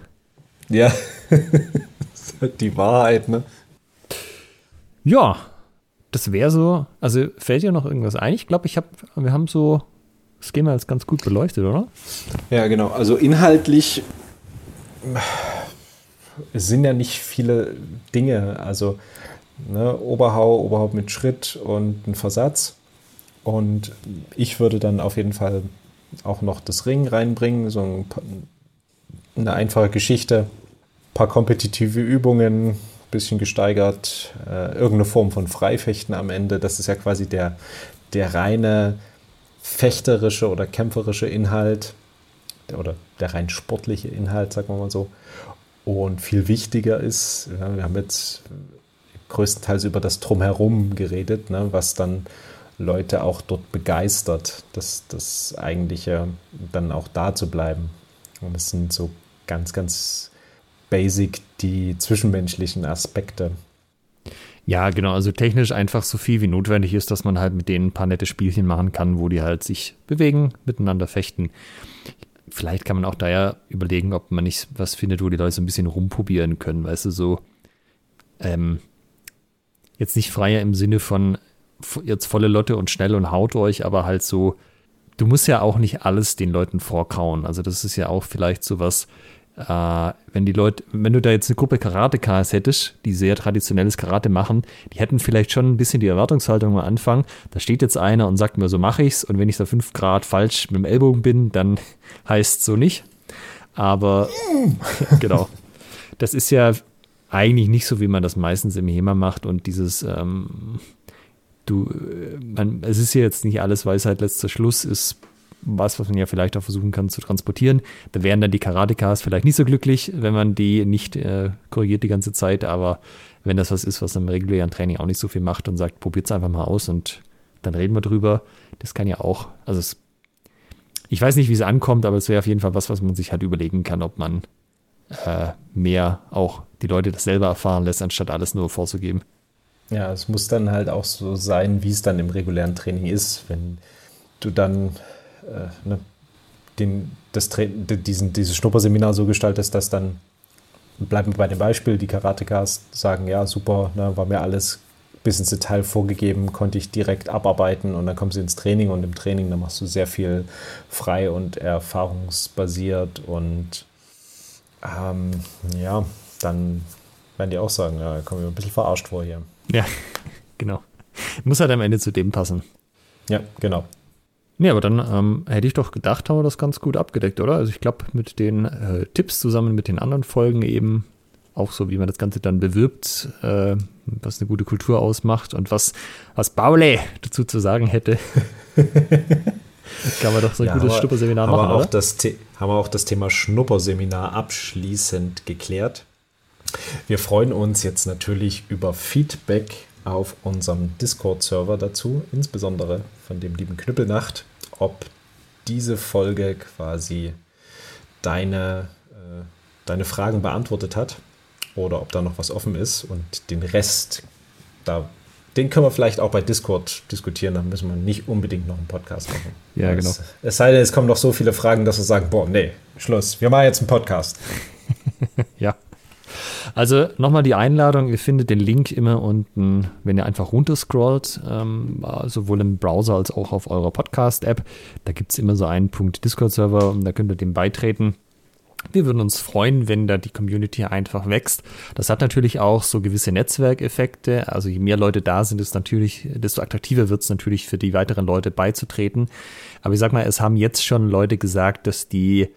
Ja. die Wahrheit, ne? Ja, das wäre so. Also fällt dir noch irgendwas ein? Ich glaube, ich habe, wir haben so das Schema jetzt ganz gut beleuchtet, oder? Ja, genau. Also inhaltlich es sind ja nicht viele Dinge. Also ne, Oberhau, Oberhaupt mit Schritt und ein Versatz. Und ich würde dann auf jeden Fall auch noch das Ring reinbringen, so ein, eine einfache Geschichte, ein paar kompetitive Übungen, bisschen gesteigert, äh, irgendeine Form von Freifechten am Ende. Das ist ja quasi der, der reine fechterische oder kämpferische Inhalt oder der rein sportliche Inhalt, sagen wir mal so. Und viel wichtiger ist, ja, wir haben jetzt größtenteils über das Drumherum geredet, ne, was dann Leute auch dort begeistert, das, das eigentliche dann auch da zu bleiben. Und es sind so ganz, ganz basic die zwischenmenschlichen Aspekte. Ja, genau. Also technisch einfach so viel wie notwendig ist, dass man halt mit denen ein paar nette Spielchen machen kann, wo die halt sich bewegen, miteinander fechten vielleicht kann man auch da ja überlegen, ob man nicht was findet, wo die Leute so ein bisschen rumprobieren können, weißt du, so ähm, jetzt nicht freier im Sinne von jetzt volle Lotte und schnell und haut euch, aber halt so, du musst ja auch nicht alles den Leuten vorkauen. Also das ist ja auch vielleicht so was, äh, wenn die Leute, wenn du da jetzt eine Gruppe Karatekas hättest, die sehr traditionelles Karate machen, die hätten vielleicht schon ein bisschen die Erwartungshaltung am Anfang. Da steht jetzt einer und sagt mir, so mache ich's. Und wenn ich da fünf Grad falsch mit dem Ellbogen bin, dann heißt so nicht. Aber genau. Das ist ja eigentlich nicht so, wie man das meistens im HEMA macht und dieses, ähm, du, äh, man, es ist ja jetzt nicht alles Weisheit letzter Schluss, ist was, was man ja vielleicht auch versuchen kann zu transportieren. Da wären dann die Karatekas vielleicht nicht so glücklich, wenn man die nicht äh, korrigiert die ganze Zeit, aber wenn das was ist, was im regulären Training auch nicht so viel macht und sagt, probiert es einfach mal aus und dann reden wir drüber. Das kann ja auch, also es, ich weiß nicht, wie es ankommt, aber es wäre auf jeden Fall was, was man sich halt überlegen kann, ob man äh, mehr auch die Leute das selber erfahren lässt, anstatt alles nur vorzugeben. Ja, es muss dann halt auch so sein, wie es dann im regulären Training ist. Wenn du dann äh, ne, den, das, diesen, dieses Schnupperseminar so gestaltest, dass dann, bleiben wir bei dem Beispiel, die Karatekas sagen, ja, super, ne, war mir alles bis ins Detail vorgegeben, konnte ich direkt abarbeiten und dann kommst du ins Training und im Training, dann machst du sehr viel frei und erfahrungsbasiert und ähm, ja, dann werden die auch sagen, ja, kommen wir ein bisschen verarscht vor hier. Ja, genau. Muss halt am Ende zu dem passen. Ja, genau. Nee, aber dann ähm, hätte ich doch gedacht, haben wir das ganz gut abgedeckt, oder? Also ich glaube, mit den äh, Tipps zusammen mit den anderen Folgen eben, auch so, wie man das Ganze dann bewirbt, äh, was eine gute Kultur ausmacht und was, was Baule dazu zu sagen hätte. Kann man doch so ein ja, gutes Schnupperseminar machen, wir auch oder? Das haben wir auch das Thema Schnupperseminar abschließend geklärt. Wir freuen uns jetzt natürlich über Feedback auf unserem Discord-Server dazu, insbesondere von dem lieben Knüppelnacht, ob diese Folge quasi deine, äh, deine Fragen beantwortet hat oder ob da noch was offen ist und den Rest, da, den können wir vielleicht auch bei Discord diskutieren, da müssen wir nicht unbedingt noch einen Podcast machen. Ja, genau. Es, es sei denn, es kommen noch so viele Fragen, dass wir sagen, boah, nee, Schluss, wir machen jetzt einen Podcast. ja. Also nochmal die Einladung, ihr findet den Link immer unten, wenn ihr einfach runterscrollt, ähm, sowohl im Browser als auch auf eurer Podcast-App. Da gibt es immer so einen Punkt Discord-Server und da könnt ihr dem beitreten. Wir würden uns freuen, wenn da die Community einfach wächst. Das hat natürlich auch so gewisse Netzwerkeffekte. Also je mehr Leute da sind, ist natürlich, desto attraktiver wird es natürlich für die weiteren Leute beizutreten. Aber ich sag mal, es haben jetzt schon Leute gesagt, dass die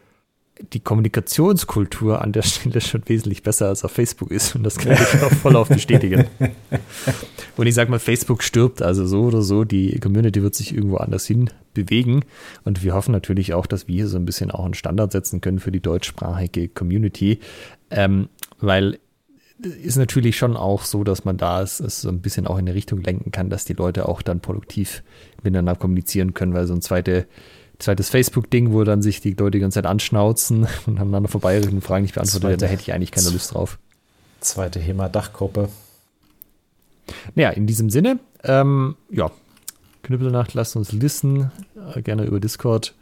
die Kommunikationskultur an der Stelle schon wesentlich besser als auf Facebook ist. Und das kann ich auch voll auf bestätigen. Und ich sag mal, Facebook stirbt also so oder so. Die Community wird sich irgendwo anders hin bewegen. Und wir hoffen natürlich auch, dass wir hier so ein bisschen auch einen Standard setzen können für die deutschsprachige Community. Ähm, weil ist natürlich schon auch so, dass man da es, es so ein bisschen auch in eine Richtung lenken kann, dass die Leute auch dann produktiv miteinander kommunizieren können, weil so ein zweite zweites Facebook-Ding, wo dann sich die Leute die ganze Zeit anschnauzen und aneinander vorbeireden und Fragen nicht beantwortet werden, da hätte ich eigentlich keine Lust drauf. Zweite HEMA-Dachgruppe. Naja, in diesem Sinne, ähm, ja, Knüppelnacht, lasst uns listen, äh, gerne über Discord,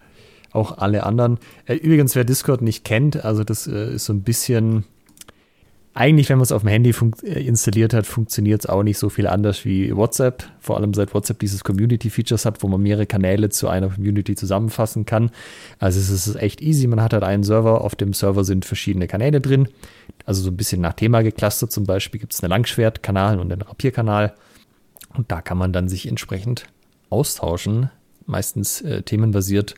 auch alle anderen. Äh, übrigens, wer Discord nicht kennt, also das äh, ist so ein bisschen eigentlich, wenn man es auf dem Handy äh, installiert hat, funktioniert es auch nicht so viel anders wie WhatsApp. Vor allem seit WhatsApp dieses Community-Features hat, wo man mehrere Kanäle zu einer Community zusammenfassen kann. Also es ist echt easy. Man hat halt einen Server, auf dem Server sind verschiedene Kanäle drin. Also so ein bisschen nach Thema geclustert. Zum Beispiel gibt es einen Langschwertkanal und einen Rapierkanal. Und da kann man dann sich entsprechend austauschen, meistens äh, themenbasiert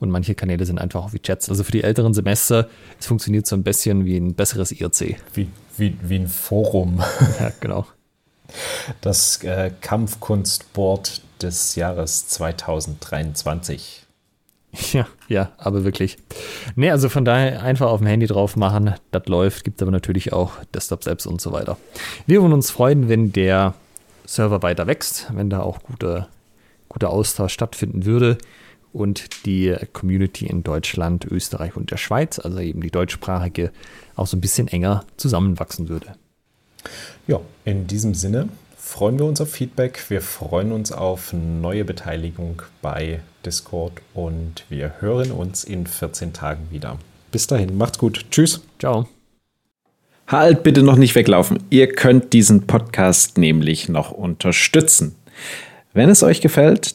und manche Kanäle sind einfach auch wie Chats. Also für die älteren Semester, es funktioniert so ein bisschen wie ein besseres IRC. Wie, wie, wie ein Forum. Ja, genau. Das äh, Kampfkunstboard des Jahres 2023. Ja, ja, aber wirklich. Nee, also von daher einfach auf dem Handy drauf machen, das läuft, gibt aber natürlich auch Desktop-Apps und so weiter. Wir würden uns freuen, wenn der Server weiter wächst, wenn da auch guter, guter Austausch stattfinden würde und die Community in Deutschland, Österreich und der Schweiz, also eben die deutschsprachige, auch so ein bisschen enger zusammenwachsen würde. Ja, in diesem Sinne freuen wir uns auf Feedback. Wir freuen uns auf neue Beteiligung bei Discord und wir hören uns in 14 Tagen wieder. Bis dahin, macht's gut. Tschüss. Ciao. Halt bitte noch nicht weglaufen. Ihr könnt diesen Podcast nämlich noch unterstützen. Wenn es euch gefällt,